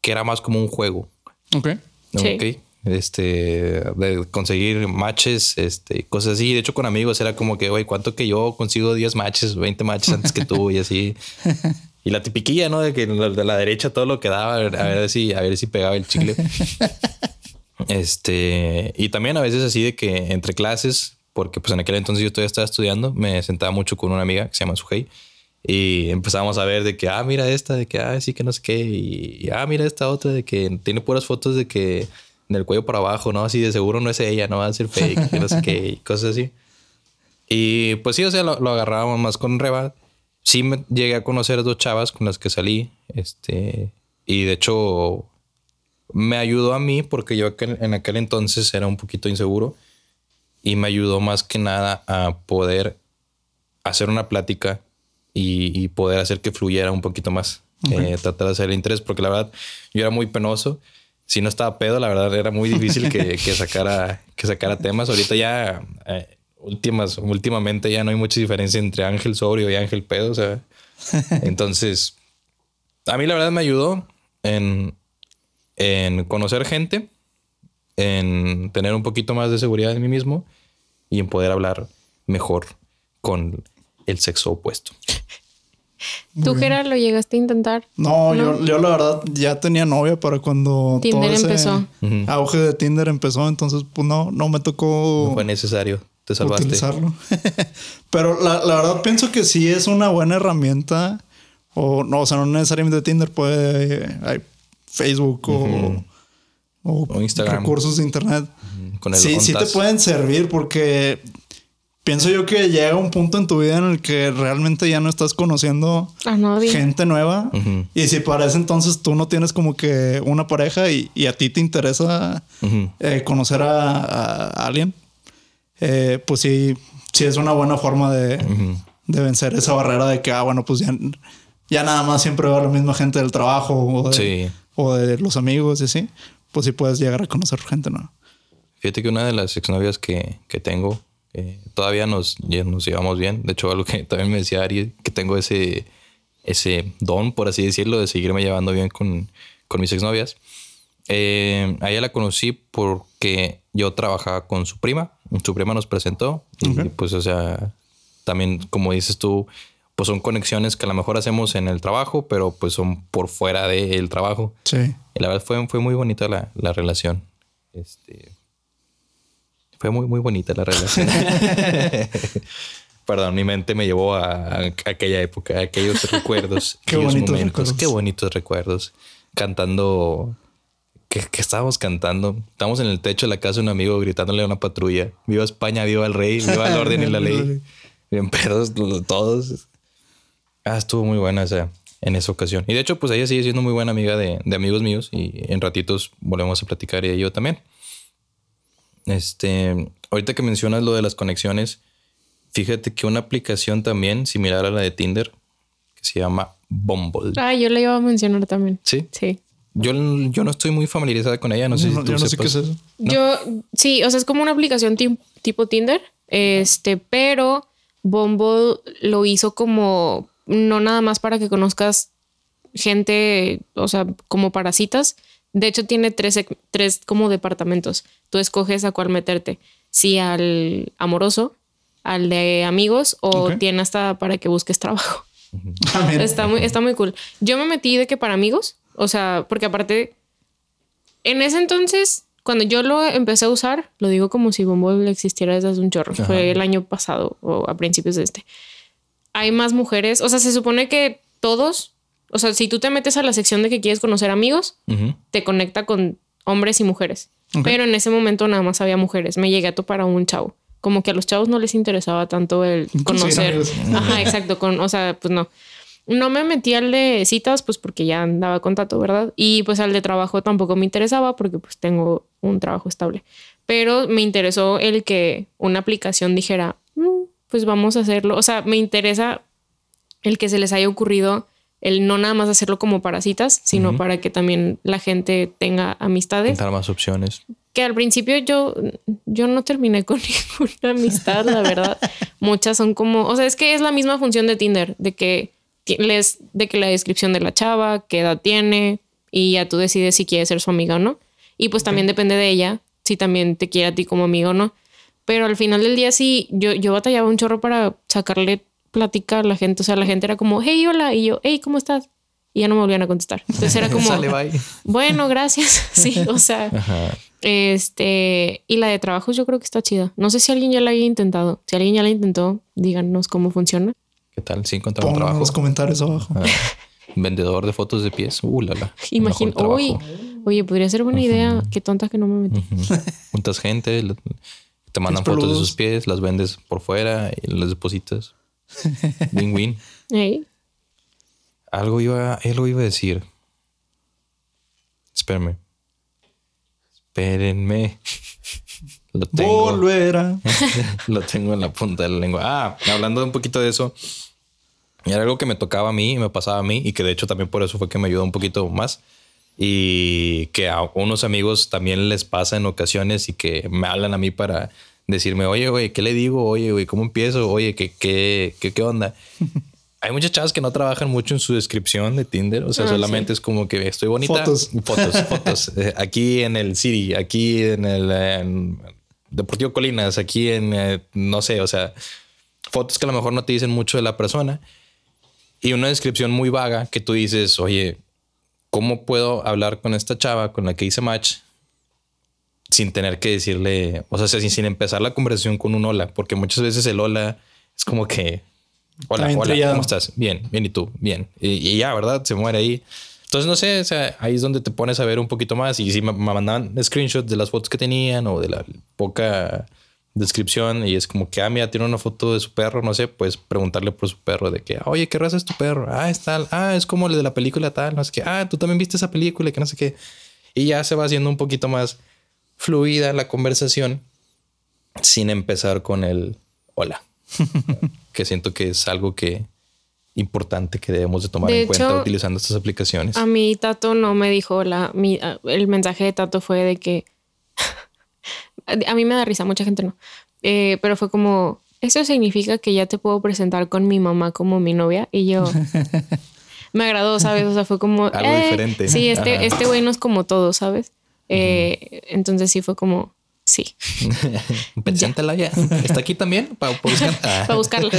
que era más como un juego. Ok. Sí. Ok. Este, de conseguir matches, este, cosas así. De hecho, con amigos era como que, güey, ¿cuánto que yo consigo 10 matches, 20 matches antes que tú y así? Y la tipiquilla, ¿no? De que de la derecha todo lo que daba, a ver si, a ver si pegaba el chicle. Este, y también a veces así de que entre clases, porque pues en aquel entonces yo todavía estaba estudiando, me sentaba mucho con una amiga que se llama Sujei y empezábamos a ver de que, ah, mira esta, de que, ah, sí que no sé qué, y, y, ah, mira esta otra, de que tiene puras fotos de que en el cuello para abajo, ¿no? Así de seguro no es ella, no va a ser fake, que no sé qué, y cosas así. Y pues sí, o sea, lo, lo agarrábamos más con Reba. Sí me llegué a conocer dos chavas con las que salí, este, y de hecho me ayudó a mí porque yo en aquel entonces era un poquito inseguro y me ayudó más que nada a poder hacer una plática y, y poder hacer que fluyera un poquito más. Okay. Eh, tratar de hacer el interés porque la verdad yo era muy penoso. Si no estaba pedo, la verdad era muy difícil que, que sacara, que sacara temas. Ahorita ya, eh, últimas, últimamente ya no hay mucha diferencia entre Ángel sobrio y Ángel pedo. Sea, entonces, a mí la verdad me ayudó en, en conocer gente, en tener un poquito más de seguridad en mí mismo y en poder hablar mejor con el sexo opuesto. ¿Tú, Gerard, lo llegaste a intentar? No, ¿No? Yo, yo, la verdad ya tenía novia para cuando Tinder todo ese empezó. auge de Tinder empezó, entonces pues no, no me tocó. No fue necesario, te salvaste. Utilizarlo. Pero la, la, verdad pienso que sí es una buena herramienta. O no, o sea, no necesariamente Tinder puede. Hay Facebook o, uh -huh. o, o, Instagram. recursos de internet. Uh -huh. Con el sí, sí te pueden servir porque pienso yo que llega un punto en tu vida en el que realmente ya no estás conociendo a nadie. gente nueva. Uh -huh. Y si para ese entonces tú no tienes como que una pareja y, y a ti te interesa uh -huh. eh, conocer a, a, alguien, eh, pues sí, sí es una buena forma de, uh -huh. de, vencer esa barrera de que, ah, bueno, pues ya, ya nada más siempre veo a la misma gente del trabajo o de, sí. O de los amigos y así. Pues sí puedes llegar a conocer gente nueva. Fíjate que una de las exnovias que, que tengo, eh, todavía nos, nos llevamos bien. De hecho, algo que también me decía Ari, que tengo ese, ese don, por así decirlo, de seguirme llevando bien con, con mis exnovias. Eh, a ella la conocí porque yo trabajaba con su prima. Su prima nos presentó. Y pues, o sea, también, como dices tú, pues son conexiones que a lo mejor hacemos en el trabajo, pero pues son por fuera del trabajo. Sí. Y la verdad fue, fue muy bonita la, la relación. Este, fue muy, muy bonita la relación. Perdón, mi mente me llevó a, a aquella época, a aquellos recuerdos. Qué aquellos bonitos momentos. recuerdos. Qué bonitos recuerdos. Cantando. ¿Qué, qué estábamos cantando? Estábamos en el techo de la casa de un amigo gritándole a una patrulla. Viva España, viva el rey, viva el orden y la ley. Bien pedos todos. Ah, estuvo muy buena esa, en esa ocasión. Y de hecho, pues ella sigue siendo muy buena amiga de, de amigos míos y en ratitos volvemos a platicar ella y yo también. Este, ahorita que mencionas lo de las conexiones, fíjate que una aplicación también similar a la de Tinder que se llama Bumble. Ah, yo la iba a mencionar también. Sí. Sí. Yo, yo no estoy muy familiarizada con ella, no sé Yo si no, tú yo no sé qué es eso. Yo, sí, o sea, es como una aplicación ti- tipo Tinder, este, pero Bumble lo hizo como, no nada más para que conozcas gente, o sea, como para citas. De hecho, tiene tres, tres como departamentos. Tú escoges a cuál meterte. Si al amoroso, al de amigos o tiene hasta para que busques trabajo. Está muy, está muy cool. Yo me metí de que para amigos, o sea, porque aparte, en ese entonces, cuando yo lo empecé a usar, lo digo como si Bumble existiera desde hace un chorro. Ajá. Fue el año pasado o a principios de este. Hay más mujeres, o sea, se supone que todos, o sea, si tú te metes a la sección de que quieres conocer amigos, te conecta con hombres y mujeres. Pero en ese momento nada más había mujeres. Me llegué a topar a un chavo. Como que a los chavos no les interesaba tanto el conocer. amigos. Ajá, exacto. Con, o sea, pues no. No me metí al de citas, pues porque ya andaba con Tato, ¿verdad? Y pues al de trabajo tampoco me interesaba porque pues tengo un trabajo estable. Pero me interesó el que una aplicación dijera, "Mm, pues vamos a hacerlo. O sea, me interesa el que se les haya ocurrido el no nada más hacerlo como para citas, sino para que también la gente tenga amistades. Dar más opciones. Que al principio yo, yo no terminé con ninguna amistad, la verdad. Muchas son como, o sea, es que es la misma función de Tinder, de que les, de que la descripción de la chava, qué edad tiene, y ya tú decides si quieres ser su amiga o no. Y pues también depende de ella, si también te quiere a ti como amigo o no. Pero al final del día sí, yo, yo batallaba un chorro para sacarle plática a la gente. O sea, la gente era como, hey, hola. Y yo, hey, ¿cómo estás? Y ya no me volvían a contestar. Entonces era como, Sale, bye. bueno, gracias. Sí, o sea, Ajá. este, y la de trabajos yo creo que está chida. No sé si alguien ya la haya intentado. Si alguien ya la intentó, díganos cómo funciona. ¿Qué tal? Sí, encontraron Pongan trabajo. los comentarios abajo. Ah, vendedor de fotos de pies. Uh, la, la. Imagino, uy, oye, podría ser buena idea. Qué tonta que no me metí. Juntas gente, te mandan fotos de sus pies, las vendes por fuera y las depositas. Win-win. Ey, Algo iba, algo iba a decir. Espérenme. Espérenme. Lo tengo. Volverá. Lo tengo en la punta de la lengua. Ah, hablando un poquito de eso. Era algo que me tocaba a mí, me pasaba a mí y que de hecho también por eso fue que me ayudó un poquito más. Y que a unos amigos también les pasa en ocasiones y que me hablan a mí para decirme, oye, güey, ¿qué le digo? Oye, güey, ¿cómo empiezo? Oye, ¿qué, qué, qué, qué onda? Hay muchas chavas que no trabajan mucho en su descripción de Tinder. O sea, Ah, solamente es como que estoy bonita. Fotos. Fotos, fotos. Eh, aquí en el City, aquí en el en Deportivo Colinas, aquí en, eh, no sé, o sea, fotos que a lo mejor no te dicen mucho de la persona. Y una descripción muy vaga que tú dices, oye, ¿cómo puedo hablar con esta chava con la que hice match sin tener que decirle, o sea, sin, sin empezar la conversación con un hola? Porque muchas veces el hola es como que, hola, hola. ¿cómo estás? Bien, bien, ¿y tú? Bien. Y, y ya, ¿verdad? Se muere ahí. Entonces, no sé, o sea, ahí es donde te pones a ver un poquito más. Y si me, me mandaban screenshots de las fotos que tenían o de la poca descripción y es como que, ah, mira, tiene una foto de su perro, no sé, pues preguntarle por su perro de que, oye, ¿qué raza es tu perro? Ah, es tal, ah, es como el de la película tal, no sé qué, ah, tú también viste esa película, que no sé qué. Y ya se va haciendo un poquito más fluida la conversación sin empezar con el hola, que siento que es algo que importante que debemos de tomar De en cuenta utilizando estas aplicaciones. A mi Tato no me dijo la, mi- el mensaje de Tato fue de que a mí me da risa, mucha gente no, Eh, pero fue como eso significa que ya te puedo presentar con mi mamá como mi novia y yo me agradó, ¿sabes? O sea, fue como... Algo eh, diferente. Sí, este, Ajá. este güey no es como todo, ¿sabes? Eh, entonces sí fue como, sí, Preséntala ya. ¿Está aquí también? Para buscar. Ah. para buscarla.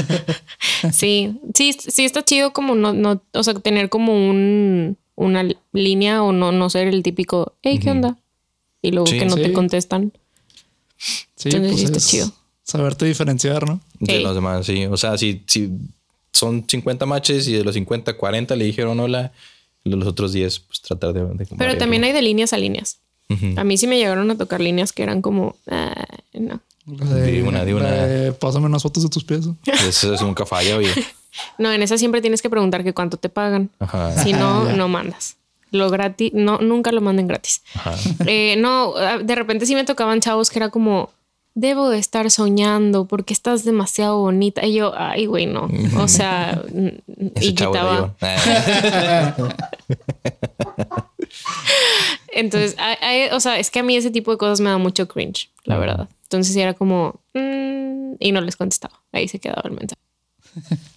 sí, sí, sí está chido como no, no, o sea, tener como un, una línea o no, no ser el típico, hey, ¿qué onda? Y luego Sí. que no Sí. te contestan. Sí, Entonces sí está es chido. Saberte diferenciar, ¿no? De Ey. los demás, sí. O sea, si, si son 50 matches y de los 50, 40 le dijeron hola, de los otros 10, pues tratar de. de Pero también hay de líneas a líneas. Ujú. A mí sí me llegaron a tocar líneas que eran como, ah, no. Di una, di la una. de, pásame unas fotos de tus pies. Eso es nunca falla, oye. No, en esa siempre tienes que preguntar que cuánto te pagan. Ajá. Si no, no mandas. Lo gratis, no, nunca lo manden gratis. Eh, no, de repente sí me tocaban chavos que era como, debo de estar soñando porque estás demasiado bonita. Y yo, ay, güey, no. O sea, y quitaba. Ah. Entonces, o sea, es que a mí ese tipo de cosas me da mucho cringe, la verdad. Entonces era como, mm, y no les contestaba. Ahí se quedaba el mensaje.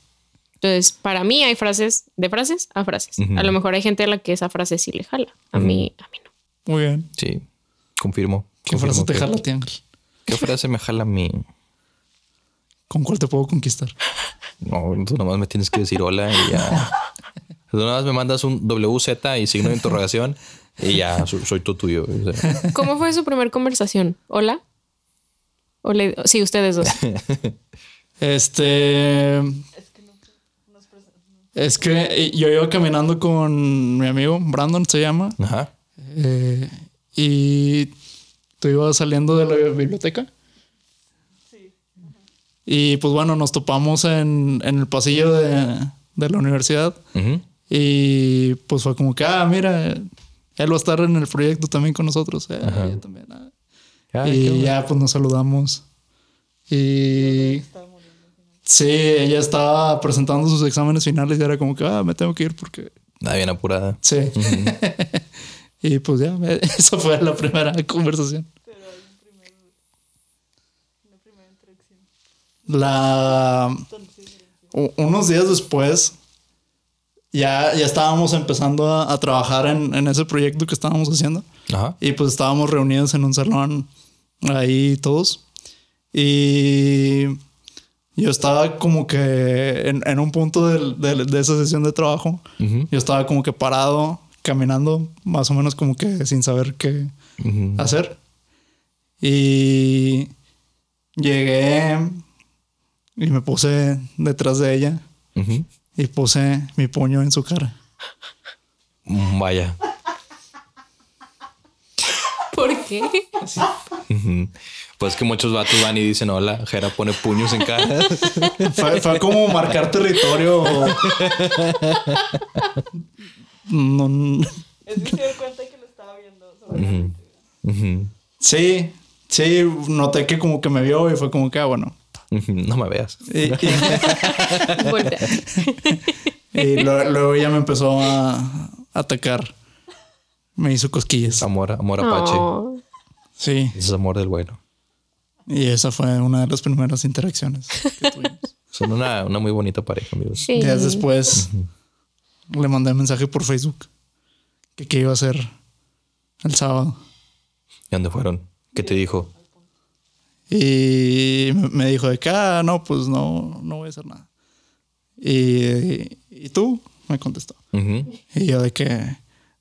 Entonces, para mí hay frases, de frases a frases. A lo mejor hay gente a la que esa frase sí le jala. A mí, a mí no. Muy bien. Sí, confirmo. ¿Qué frase te que- jala, ti, Ángel? ¿Qué frase me jala a mí? ¿Con cuál te puedo conquistar? No, tú nomás me tienes que decir hola y ya. Tú nomás me mandas un WZ y signo de interrogación y ya so- soy todo tuyo. o sea. ¿Cómo fue su primer conversación? ¿Hola? ¿O le- sí, ustedes dos. Este. Es que eh, yo iba caminando con mi amigo, Brandon se llama, Ajá. eh, y tú ibas saliendo de la biblioteca. Y pues bueno, nos topamos en, en el pasillo de, de la universidad y pues fue como que, ah, mira, él va a estar en el proyecto también con nosotros. eh, ella también, ah. Ay, qué y ya pues nos saludamos. Y sí, ella estaba presentando sus exámenes finales y era como que, ah, me tengo que ir porque Nada bien apurada. sí. y pues ya, me- esa fue la primera conversación. La u- unos días después ya, ya estábamos empezando a, a trabajar en, en ese proyecto que estábamos haciendo. Ajá. Y pues estábamos reunidos en un salón ahí todos. Y yo estaba como que en, en un punto del- de esa sesión de trabajo. Yo estaba como que parado, caminando, más o menos como que sin saber qué hacer. Y llegué y me puse detrás de ella y puse mi puño en su cara. Vaya. ¿Por qué? Pues que muchos vatos van y dicen hola. Jera pone puños en cara. Fue, fue como marcar territorio. No, Es que se dio cuenta que lo estaba viendo. sobre- sí, sí, noté que como que me vio y fue como que, ah, bueno. No me veas. Y, y- lo- luego ella me empezó a atacar. Me hizo cosquillas. Amor, amor apache. Oh. Sí, Ese es amor del bueno. y esa fue una de las primeras interacciones que tuvimos. Son una, una muy bonita pareja, amigos. Sí. Días después le mandé mensaje por Facebook que qué iba a hacer el sábado. ¿Y dónde fueron? ¿Qué te dijo? Y me- dijo de que, ah, no, pues no, no voy a hacer nada. Y, y tú, me contestó. Y yo de que,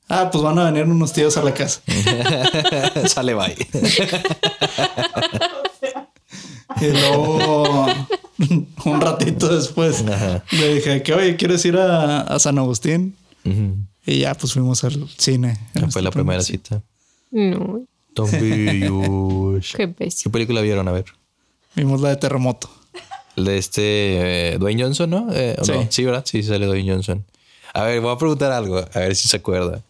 ah, pues van a venir unos tíos a la casa. Sale bye. Y luego, un ratito después, Ajá. le dije que, oye, ¿quieres ir a, a San Agustín? Y ya, pues fuimos al cine. Ya fue la primera cita. No, qué ¿Qué pésimo. película vieron? A ver. Vimos la de Terremoto. De este eh, Dwayne Johnson, ¿no? Eh, ¿o Sí. no? Sí, ¿verdad? Sí, sale Dwayne Johnson. A ver, voy a preguntar algo, a ver si se acuerda.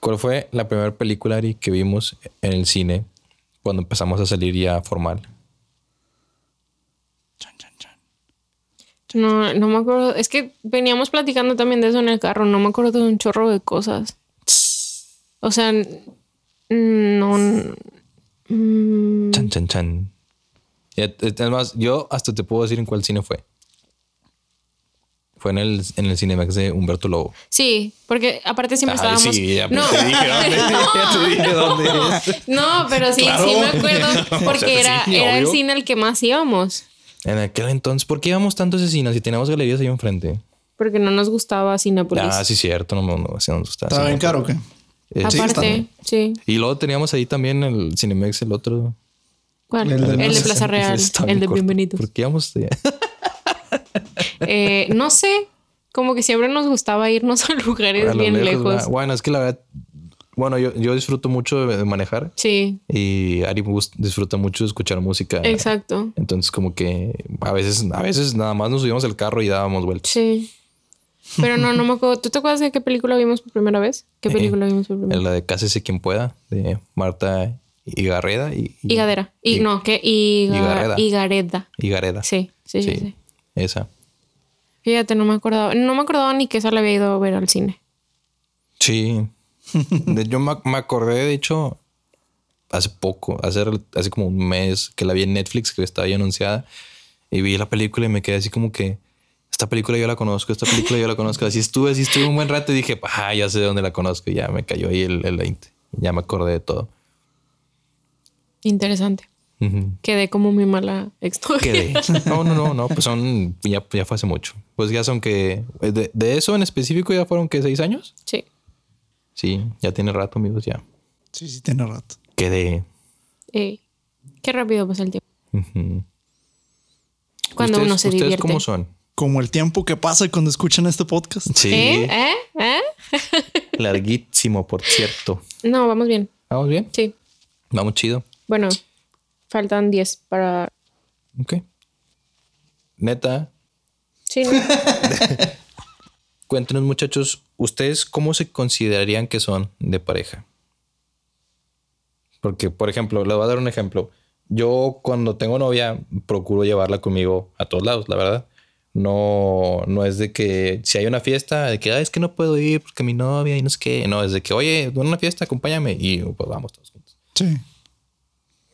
¿Cuál fue la primera película Ari, que vimos en el cine cuando empezamos a salir ya formal? Chan, chan, chan. No, no me acuerdo. Es que veníamos platicando también de eso en el carro. No me acuerdo de un chorro de cosas. O sea, no. mm, Chan, chan, chan. Es más, yo hasta te puedo decir en cuál cine fue. Fue en el, en el Cinemax de Humberto Lobo. Sí, porque aparte siempre Ay, estábamos. sí, ya no. te dije dónde, ya te dije dónde es. no, pero sí, Claro. sí me acuerdo. Porque O sea, era, sí, era el cine al que más íbamos. En aquel entonces, ¿por qué íbamos tanto a ese cine si teníamos galerías ahí enfrente? Porque no nos gustaba Cinépolis. Ah, sí, cierto, no, no, no nos gustaba. ¿Estaba sí, bien caro o qué? Eh, sí, Aparte, sí. Y luego teníamos ahí también el Cinemex, el otro. ¿Cuál? El El de Plaza- Real, el de corto. Bienvenidos. ¿Por qué íbamos? Eh, no sé, como que siempre nos gustaba irnos a lugares A bien lejos. Bueno, es que la verdad, bueno, yo, yo disfruto mucho de manejar Sí, y Ari disfruta mucho de escuchar música. exacto. Entonces, como que a veces, a veces nada más nos subíamos al carro y dábamos vueltas. Sí. Pero no, no me acuerdo. ¿Tú te acuerdas de qué película vimos por primera vez? ¿Qué Eh, película vimos por primera En vez? la de Cásese quien pueda, de Marta Higareda y, y- Higadera. Y, y- no, ¿qué? Higa- Higareda. Higareda. Higareda. Sí, sí, sí, sí. Esa. Fíjate, no me acordaba. No me acordaba ni que esa la había ido a ver al cine. Sí. De- yo me, me acordé, de hecho, hace poco, hace, hace como un mes que la vi en Netflix, que estaba ahí anunciada, y vi la película y me quedé así como que, esta película yo la conozco, esta película yo la conozco. Así estuve, así estuve un buen rato y dije, ah, ya sé de dónde la conozco. Y ya me cayó ahí el, el 20. Ya me acordé de todo. Interesante. Quedé como mi mala exnovia. Quedé. No, no, no, no, pues son, ya, ya fue hace mucho. Pues ya son que, de, de eso en específico ya fueron que seis años. Sí. Sí, ya tiene rato, amigos, ya. Sí, sí, tiene rato. Quedé. Ey, qué rápido pasa el tiempo. Cuando ¿Ustedes- uno se ¿Ustedes divierte. cómo son? Como el tiempo que pasa cuando escuchan este podcast. Sí, ¿Eh? ¿Eh? ¿Eh? larguísimo, por cierto. No, vamos bien. ¿Vamos bien? Sí. Vamos chido. Bueno, faltan 10 para. Ok. Neta, Sí, ¿no? cuéntenos, muchachos, ¿ustedes cómo se considerarían que son de pareja? Porque, por ejemplo, les voy a dar un ejemplo. Yo cuando tengo novia procuro llevarla conmigo a todos lados, la verdad. No, no es de que si hay una fiesta, de que "Ay, es que no puedo ir porque mi novia y no sé qué. No, es de que, oye, una fiesta, acompáñame y pues vamos todos juntos. Sí.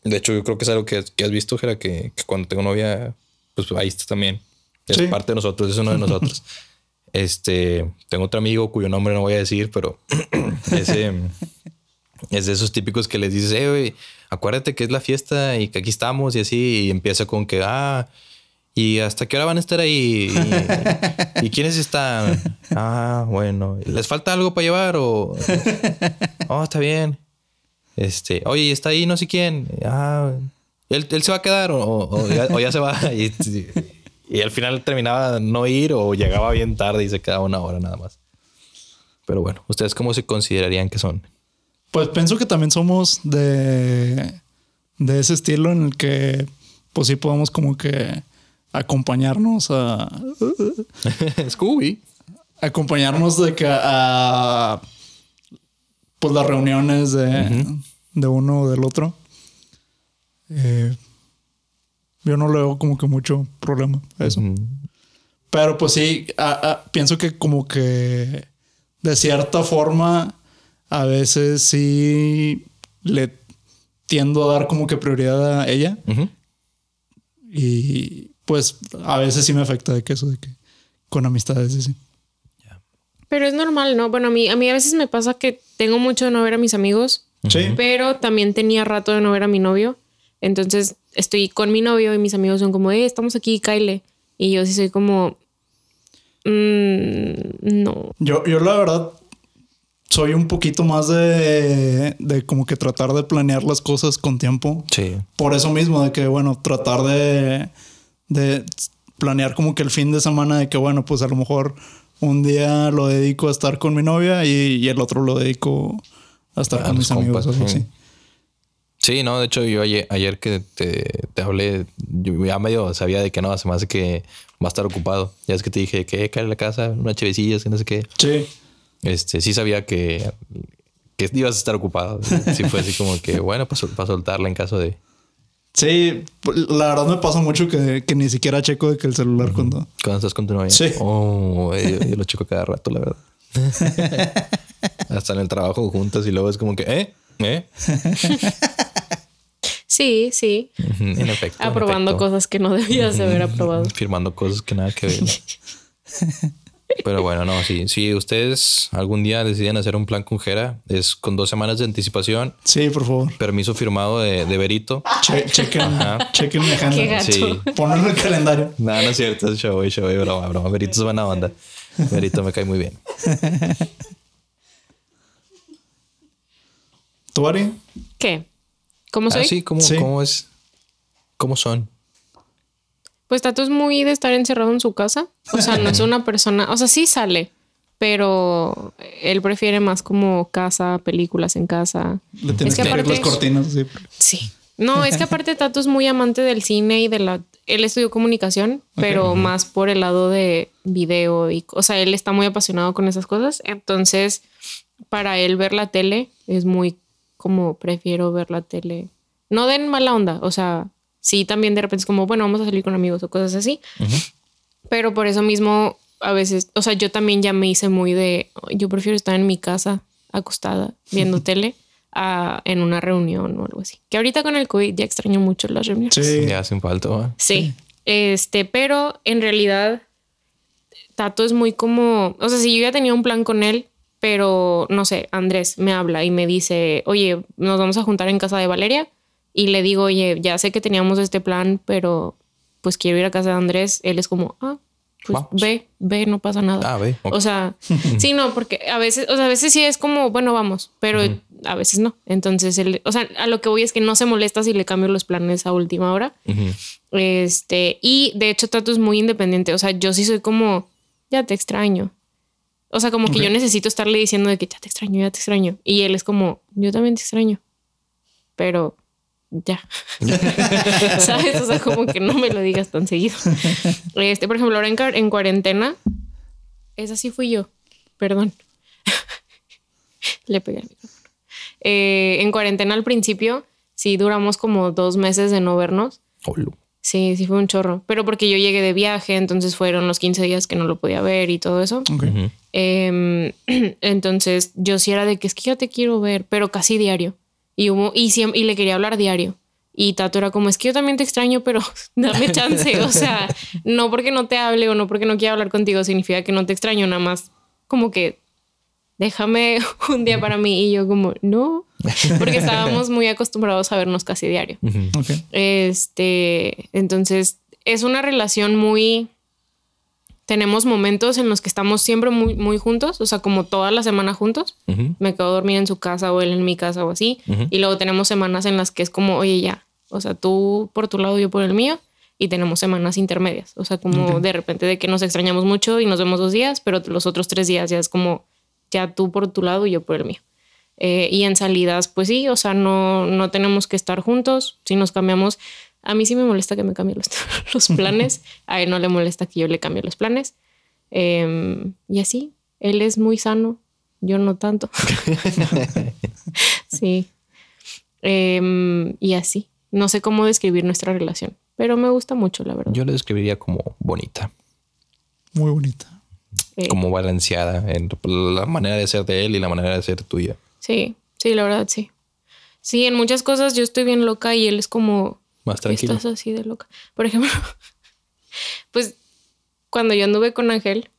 De hecho, yo creo que es algo que, que has visto, Jera, que, que cuando tengo novia, pues ahí está también. Es Sí. parte de nosotros, es uno de nosotros. este, tengo otro amigo cuyo nombre no voy a decir, pero ese es de esos típicos que les dices, eh, güey, acuérdate que es la fiesta y que aquí estamos y así, y empieza con que, ah, ¿y hasta qué hora van a estar ahí? ¿Y, ¿y quiénes están? Ah, bueno, ¿les falta algo para llevar o...? Oh, está bien. Este, oye, ¿y está ahí no sé quién. Ah, él, él se va a quedar o, o ya, o ya se va. Y, y al final terminaba no ir o llegaba bien tarde y se quedaba una hora nada más. Pero bueno, ¿ustedes cómo se considerarían que son? Pues pienso que también somos de, de ese estilo en el que pues sí podemos como que acompañarnos a Scooby. acompañarnos de que a pues las reuniones de, de uno o del otro. Eh, yo no le veo como que mucho problema a eso. Pero pues sí, a- a- pienso que como que de cierta forma a veces sí le tiendo a dar como que prioridad a ella y pues a veces sí me afecta de que eso de que con amistades y así. Pero es normal, ¿no? Bueno, a mí, a mí a veces me pasa que tengo mucho de no ver a mis amigos, Sí. pero también tenía rato de no ver a mi novio. Entonces estoy con mi novio y mis amigos son como, eh, estamos aquí, Kyle. Y yo sí soy como, "Mm, no. Yo, yo la verdad soy un poquito más de, de como que tratar de planear las cosas con tiempo. Sí. Por eso mismo, de que, bueno, tratar de, de planear como que el fin de semana de que, bueno, pues a lo mejor un día lo dedico a estar con mi novia y, y el otro lo dedico a estar A con mis amigos. compas, algo sí. así. Sí, no, de hecho yo ayer, ayer que te, te hablé, yo ya medio sabía de que no, hace que va a estar ocupado. Ya es que te dije que cae a la casa, unas chevecillas, que no sé qué. Sí. Este, sí sabía que, que ibas a estar ocupado. Sí fue así como que, bueno, pues para soltarla en caso de... Sí, la verdad me pasa mucho que, que ni siquiera checo de que el celular cuando... Cuando estás con tu novia. Sí. Oh, yo, yo lo checo cada rato, la verdad. Hasta en el trabajo juntas y luego es como que, ¿eh? ¿Eh? Sí, sí. En efecto. en Aprobando efecto. cosas que no debías de haber aprobado. Firmando cosas que nada que ver. Pero bueno, no, sí. Si ustedes algún día deciden hacer un plan con Jera, es con dos semanas de anticipación, Sí, por favor. permiso firmado de, de Berito. Che- chequen, chequen mi agenda. Sí. Ponerlo en el calendario. No, no es cierto, es show, es show, broma, broma. Berito es buena onda. Berito me cae muy bien. ¿Tú, Ari? ¿Qué? ¿Cómo soy? Ah, sí, ¿cómo, Sí. cómo es? ¿Cómo son? Pues Tato es muy de estar encerrado en su casa. O sea, no es una persona, o sea, sí sale, pero él prefiere más como casa, películas en casa. Le tienes Es que que abrir las aparte- cortinas. Sí. Sí. No, es que aparte Tato es muy amante del cine y de la... Él estudió comunicación, pero más por el lado de video y... O sea, él está muy apasionado con esas cosas. Entonces, para él ver la tele es muy como prefiero ver la tele. No den mala onda, o sea, sí también de repente es como, bueno, vamos a salir con amigos o cosas así. Pero por eso mismo, a veces, o sea, yo también ya me hice muy de, yo prefiero estar en mi casa acostada viendo tele a en una reunión o algo así. Que ahorita con el COVID ya extraño mucho las reuniones. Sí. Ya hacen falta, ¿va? Sí. Este, pero en realidad Tato es muy como, o sea, si yo ya tenía un plan con él, pero no sé, Andrés me habla y me dice, oye, nos vamos a juntar en casa de Valeria y le digo, oye, ya sé que teníamos este plan, pero pues quiero ir a casa de Andrés. Él es como, ah, pues ve, ve, no pasa nada. Ah, ve. O sea, sí, no, porque a veces, o sea, a veces sí es como, bueno, vamos, pero a veces no. Entonces, él, o sea, a lo que voy es que no se molesta si le cambio los planes a última hora. Este, y de hecho, Tato es muy independiente. O sea, yo sí soy como, ya te extraño. O sea, como que yo necesito estarle diciendo de que ya te extraño, ya te extraño. Y él es como, yo también te extraño. Pero ya. ¿Sabes? O sea, como que no me lo digas tan seguido. Este, por ejemplo, ahora en, en cuarentena, esa sí fui yo. Perdón. Le pegué al micrófono. Eh, en cuarentena al principio, sí duramos como dos meses de no vernos. Olo. Sí, sí fue un chorro. Pero porque yo llegué de viaje, entonces fueron los 15 días que no lo podía ver y todo eso. Em, entonces yo sí era de que es que ya te quiero ver, pero casi diario. Y, hubo, y, y le quería hablar diario. Y Tato era como, es que yo también te extraño, pero dame chance. O sea, no porque no te hable o no porque no quiera hablar contigo significa que no te extraño, nada más como que déjame un día para mí. Y yo como, no, porque estábamos muy acostumbrados a vernos casi diario. Ujú. Ok. Este, entonces es una relación muy. Tenemos momentos en los que estamos siempre muy, muy juntos, o sea, como toda la semana juntos. Ujú. Me quedo a dormir en su casa o él en mi casa o así. Ujú. Y luego tenemos semanas en las que es como, oye, ya, o sea, tú por tu lado, yo por el mío. Y tenemos semanas intermedias, o sea, como de repente de que nos extrañamos mucho y nos vemos dos días, pero los otros tres días ya es como, ya tú por tu lado y yo por el mío. Eh, y en salidas, pues sí, o sea, no, no tenemos que estar juntos. Si nos cambiamos, a mí sí me molesta que me cambie los, los planes. A él no le molesta que yo le cambie los planes. Em, y así, él es muy sano, yo no tanto. sí. Em, y así. No sé cómo describir nuestra relación, pero me gusta mucho, la verdad. Yo la describiría como bonita, Muy bonita. Eh, como balanceada en la manera de ser de él y la manera de ser tuya. Sí, sí, la verdad, sí. Sí, en muchas cosas yo estoy bien loca y él es como, Más tranquilo. Estás así de loca. Por ejemplo, pues cuando yo anduve con Ángel,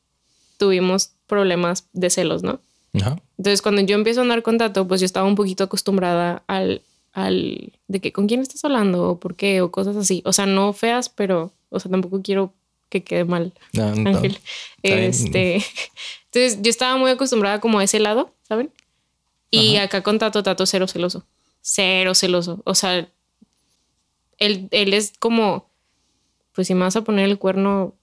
tuvimos problemas de celos, ¿no? Ajá. Entonces, cuando yo empiezo a andar con Tato, pues yo estaba un poquito acostumbrada al, al de que con quién estás hablando o por qué o cosas así. O sea, no feas, pero, o sea, tampoco quiero que quede mal No, no. Ángel. Este, entonces yo estaba muy acostumbrada como a ese lado, ¿saben? Y acá con Tato, Tato cero celoso. Cero celoso. O sea, él, él es como, pues si me vas a poner el cuerno,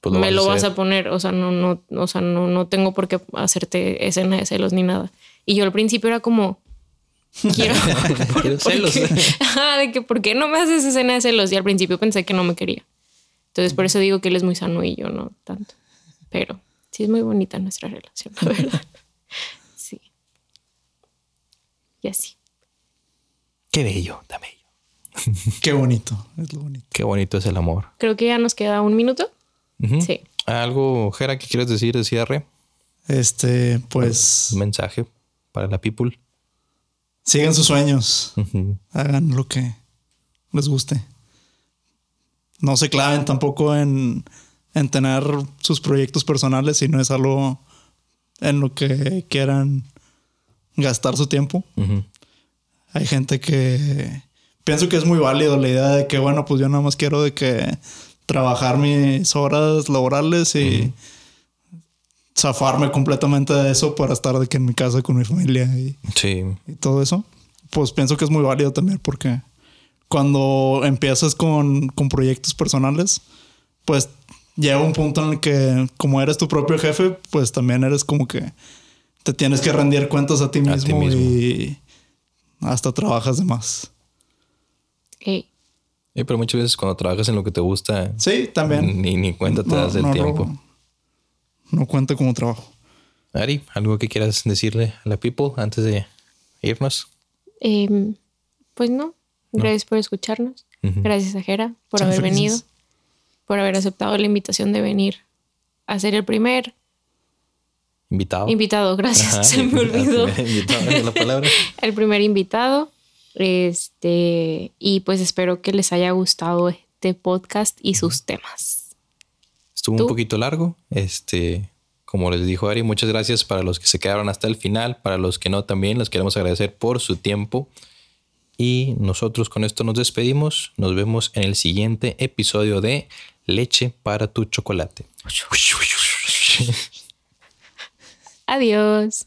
Pues me vas lo a vas a poner. O sea, no, no, o sea, no, no tengo por qué hacerte escena de celos ni nada. Y yo al principio era como, quiero, Quiero ¿por celos. Ajá, de que ¿por qué no me haces escena de celos? Y al principio pensé que no me quería. Entonces por eso digo que él es muy sano y yo no tanto. Pero sí es muy bonita nuestra relación, la verdad. Sí. Y así. Qué bello, bello. Qué bonito. Es lo bonito. Qué bonito es el amor. Creo que ya nos queda un minuto. Sí. ¿Algo, Jera, que quieres decir de cierre? Este, pues Un mensaje para la people. sigan sus sueños. Hagan lo que les guste. No se claven tampoco en, en tener sus proyectos personales y no es algo en lo que quieran gastar su tiempo. Hay gente que pienso que es muy válido la idea de que, bueno, pues yo nada más quiero de que trabajar mis horas laborales y zafarme completamente de eso para estar de que en mi casa con mi familia y, Sí. y todo eso. Pues pienso que es muy válido también porque cuando empiezas con, con proyectos personales, pues llega un punto en el que como eres tu propio jefe, pues también eres como que te tienes que rendir cuentas a ti A mismo, ti mismo. y hasta trabajas de más. Ey, Sí, pero muchas veces cuando trabajas en lo que te gusta, Sí, también. ni, ni cuenta te No- das del no tiempo. no cuenta como trabajo. Ari, ¿algo que quieras decirle a la people antes de irnos? em, pues no. Gracias por escucharnos. Ujú. Gracias a Jera por Sean haber felices. venido, por haber aceptado la invitación de venir a ser el primer Invitado. invitado. Gracias, Ajá, se me olvidó. La palabra. el primer invitado. Este, y pues espero que les haya gustado este podcast y sus temas. Estuvo ¿Tú? un poquito largo. Este, como les dijo Ari, muchas gracias para los que se quedaron hasta el final. Para los que no, también les queremos agradecer por su tiempo. Y nosotros con esto nos despedimos. Nos vemos en el siguiente episodio de Leche para tu chocolate. Adiós.